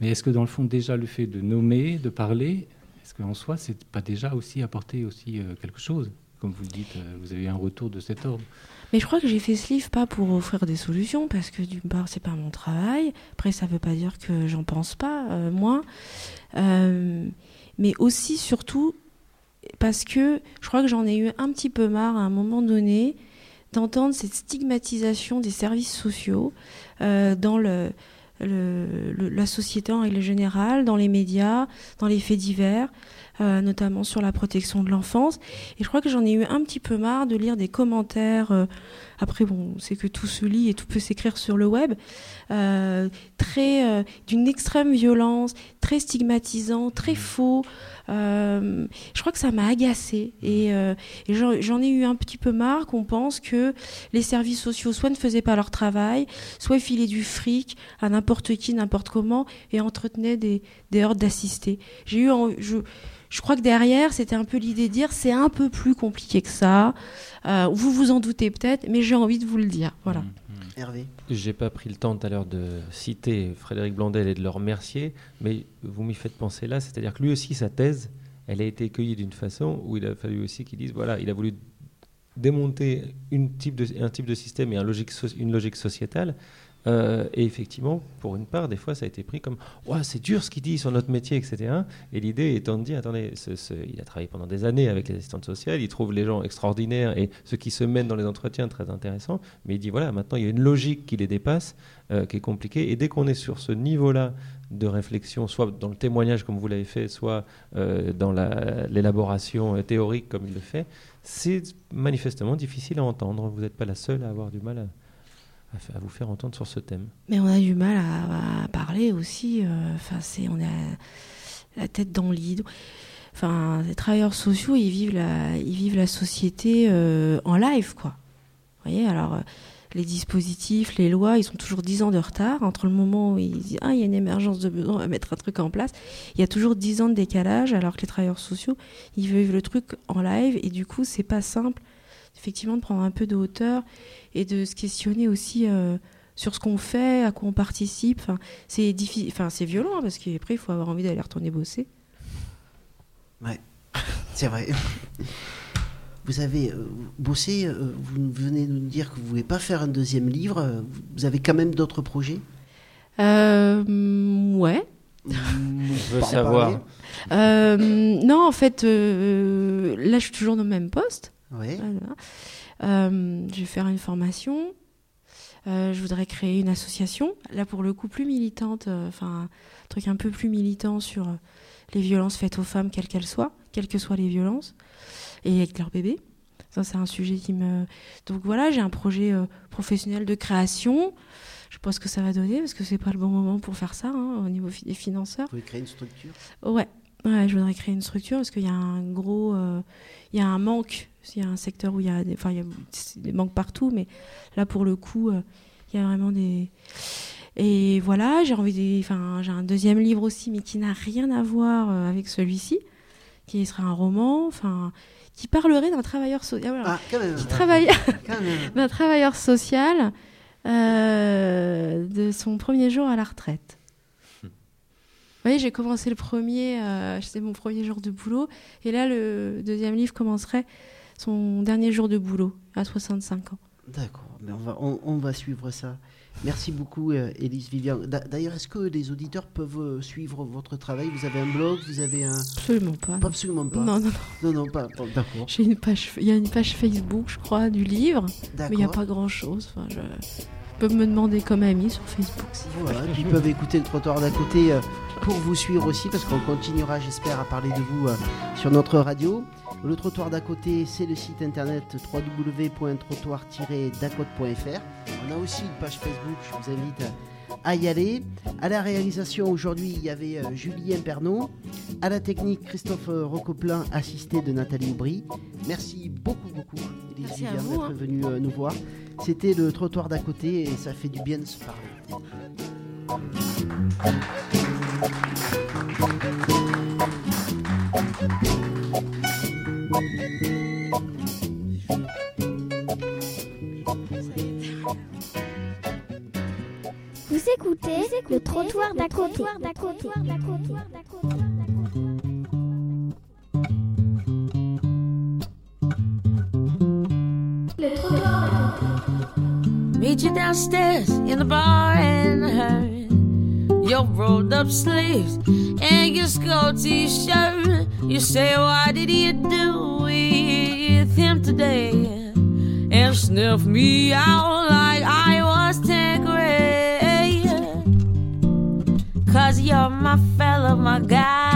Mais est-ce que dans le fond, déjà le fait de nommer, de parler, est-ce qu'en soi, c'est pas déjà aussi apporter aussi euh, quelque chose Comme vous le dites, euh, vous avez un retour de cet ordre? Mais je crois que j'ai fait ce livre pas pour offrir des solutions, parce que d'une part, c'est pas mon travail. Après, ça veut pas dire que j'en pense pas, euh, moi. Mais aussi, surtout, parce que je crois que j'en ai eu un petit peu marre à un moment donné d'entendre cette stigmatisation des services sociaux dans le, la société en règle générale, dans les médias, dans les faits divers. Euh, notamment sur la protection de l'enfance. Et je crois que j'en ai eu un petit peu marre de lire des commentaires. Euh, après, bon, c'est que tout se lit et tout peut s'écrire sur le web. Euh, très d'une extrême violence, très stigmatisant, très faux. Je crois que ça m'a agacé et, et j'en ai eu un petit peu marre qu'on pense que les services sociaux soit ne faisaient pas leur travail, soit filaient du fric à n'importe qui, n'importe comment et entretenaient des, des hordes d'assistés. J'ai eu, je, je crois que derrière, c'était un peu l'idée de dire c'est un peu plus compliqué que ça. Euh, vous vous en doutez peut-être, mais j'ai envie de vous le dire. Voilà. Mmh, mmh. J'ai pas pris le temps tout à l'heure de citer Frédéric Blandel et de le remercier, mais vous m'y faites penser là, c'est-à-dire que lui aussi, sa thèse, elle a été cueillie d'une façon où il a fallu aussi qu'il dise voilà, il a voulu démonter un type de système et une logique sociétale euh, et effectivement, pour une part, des fois, ça a été pris comme c'est dur ce qu'il dit sur notre métier, etc. Et l'idée étant de dire attendez, il a travaillé pendant des années avec les assistantes sociales, il trouve les gens extraordinaires et ceux qui se mènent dans les entretiens très intéressants, mais il dit voilà, maintenant il y a une logique qui les dépasse, euh, qui est compliquée. Et dès qu'on est sur ce niveau-là de réflexion, soit dans le témoignage comme vous l'avez fait, soit euh, dans l'élaboration théorique comme il le fait, c'est manifestement difficile à entendre. Vous n'êtes pas la seule à avoir du mal à à, vous faire entendre sur ce thème. Mais on a du mal à, parler aussi. Euh, enfin, c'est on a la tête dans lit. Enfin, les travailleurs sociaux, ils vivent la, ils vivent la société euh, en live, quoi. Vous voyez, alors euh, les dispositifs, les lois, ils sont toujours 10 ans de retard entre le moment où ils disent ah il y a une émergence de besoin, on va mettre un truc en place. Il y a toujours 10 ans de décalage, alors que les travailleurs sociaux, ils vivent le truc en live et du coup c'est pas simple effectivement de prendre un peu de hauteur et de se questionner aussi euh, sur ce qu'on fait, à quoi on participe. Enfin, c'est difficile, enfin c'est violent hein, parce qu'après il faut avoir envie d'aller retourner bosser. Ouais, <laughs> c'est vrai. Vous avez euh, bossé, euh, vous venez de nous dire que vous ne voulez pas faire un deuxième livre. Vous avez quand même d'autres projets? Euh, ouais. Je veux savoir. Euh, non, en fait, euh, là, je suis toujours dans le même poste. Voilà. Euh, je vais faire une formation. Euh, je voudrais créer une association, là pour le coup plus militante, euh, enfin un truc un peu plus militant sur les violences faites aux femmes, quelles qu'elles soient, quelles que soient les violences, et avec leurs bébés. Ça, c'est un sujet qui me. Donc voilà, j'ai un projet euh, professionnel de création. Je ce que ça va donner parce que c'est pas le bon moment pour faire ça hein, au niveau des financeurs. Vous pouvez créer une structure? Ouais, ouais, je voudrais créer une structure parce qu'il y a un gros, euh, il y a un manque. Il y a un secteur où il y a des, enfin, il y a des manques partout, mais là pour le coup, euh, il y a vraiment des. Et voilà, j'ai envie de, enfin, j'ai un deuxième livre aussi, mais qui n'a rien à voir euh, avec celui-ci, qui serait un roman, enfin, qui parlerait d'un travailleur social. Ah, même. Qui travaille <laughs> d'un travailleur social euh, de son premier jour à la retraite. Vous voyez, j'ai commencé le premier, euh, c'était mon premier jour de boulot, et là, le deuxième livre commencerait son dernier jour de boulot, à 65 ans. D'accord, mais on va, on, on va suivre ça. Merci beaucoup, euh, Élise Vivian. D'a- D'ailleurs, est-ce que les auditeurs peuvent euh, suivre votre travail? Vous avez un blog? Vous avez un. Absolument pas. Pas absolument pas. Non, non, non. Non, non, pas. pas- D'accord. J'ai une page, il y a une page Facebook, je crois, du livre, mais il n'y a pas grand-chose. Enfin, je... Peuvent me demander comme ami sur Facebook. si vous Voilà, voulez. puis ils peuvent écouter le trottoir d'à côté euh, pour vous suivre aussi, parce qu'on continuera, j'espère, à parler de vous euh, sur notre radio. Le trottoir d'à côté, c'est le site internet www.trottoir-dacote.fr. On a aussi une page Facebook, je vous invite à, y aller. À la réalisation, aujourd'hui, il y avait euh, Julien Pernaud. À la technique, Christophe Rocoplin, assisté de Nathalie Aubry. Merci beaucoup, beaucoup, Vivian, vous, d'être hein. venue euh, nous voir. C'était le trottoir d'à côté et ça fait du bien de se parler. Vous écoutez, le trottoir d'à côté. Meet you downstairs in the bar and her. Your rolled up sleeves and your skull t shirt. You say, Why did you do with him today? And sniff me out like I was Tanqueray. Cause you're my fella, my guy.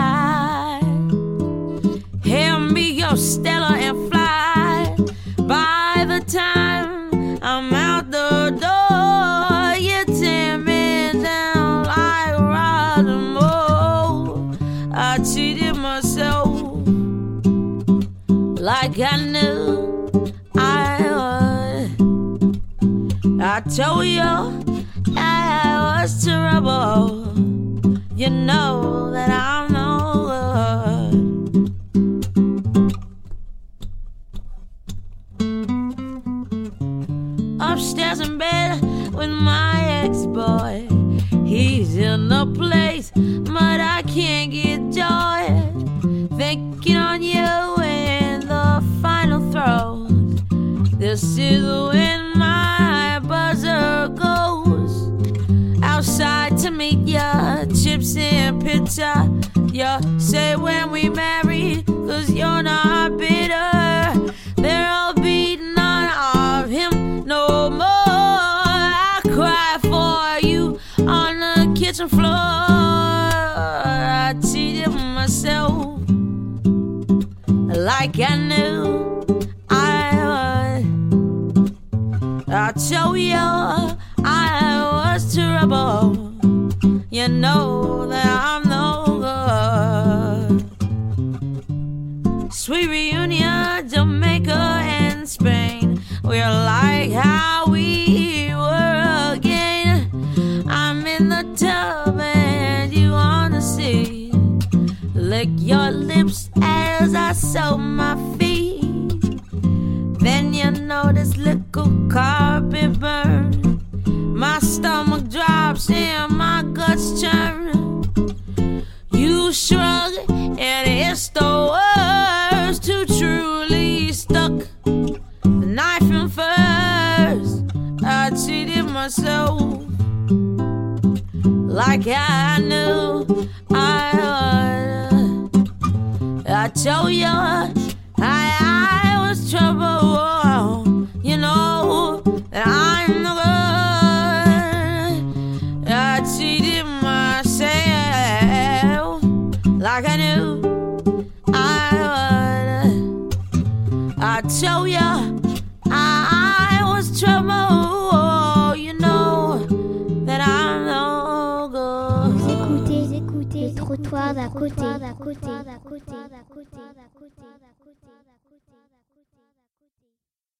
Know marry, cause you're not bitter. There'll be none of him no more. I cry for you on the kitchen floor. I cheated myself like I knew I would. I told you I was trouble. You know We're like how we were again. I'm in the tub and you on the sea. Lick your lips as I sew my feet. Then you notice little carpet burn. My stomach drops and my guts churn. You shrug and it's the myself like I knew I would. I told you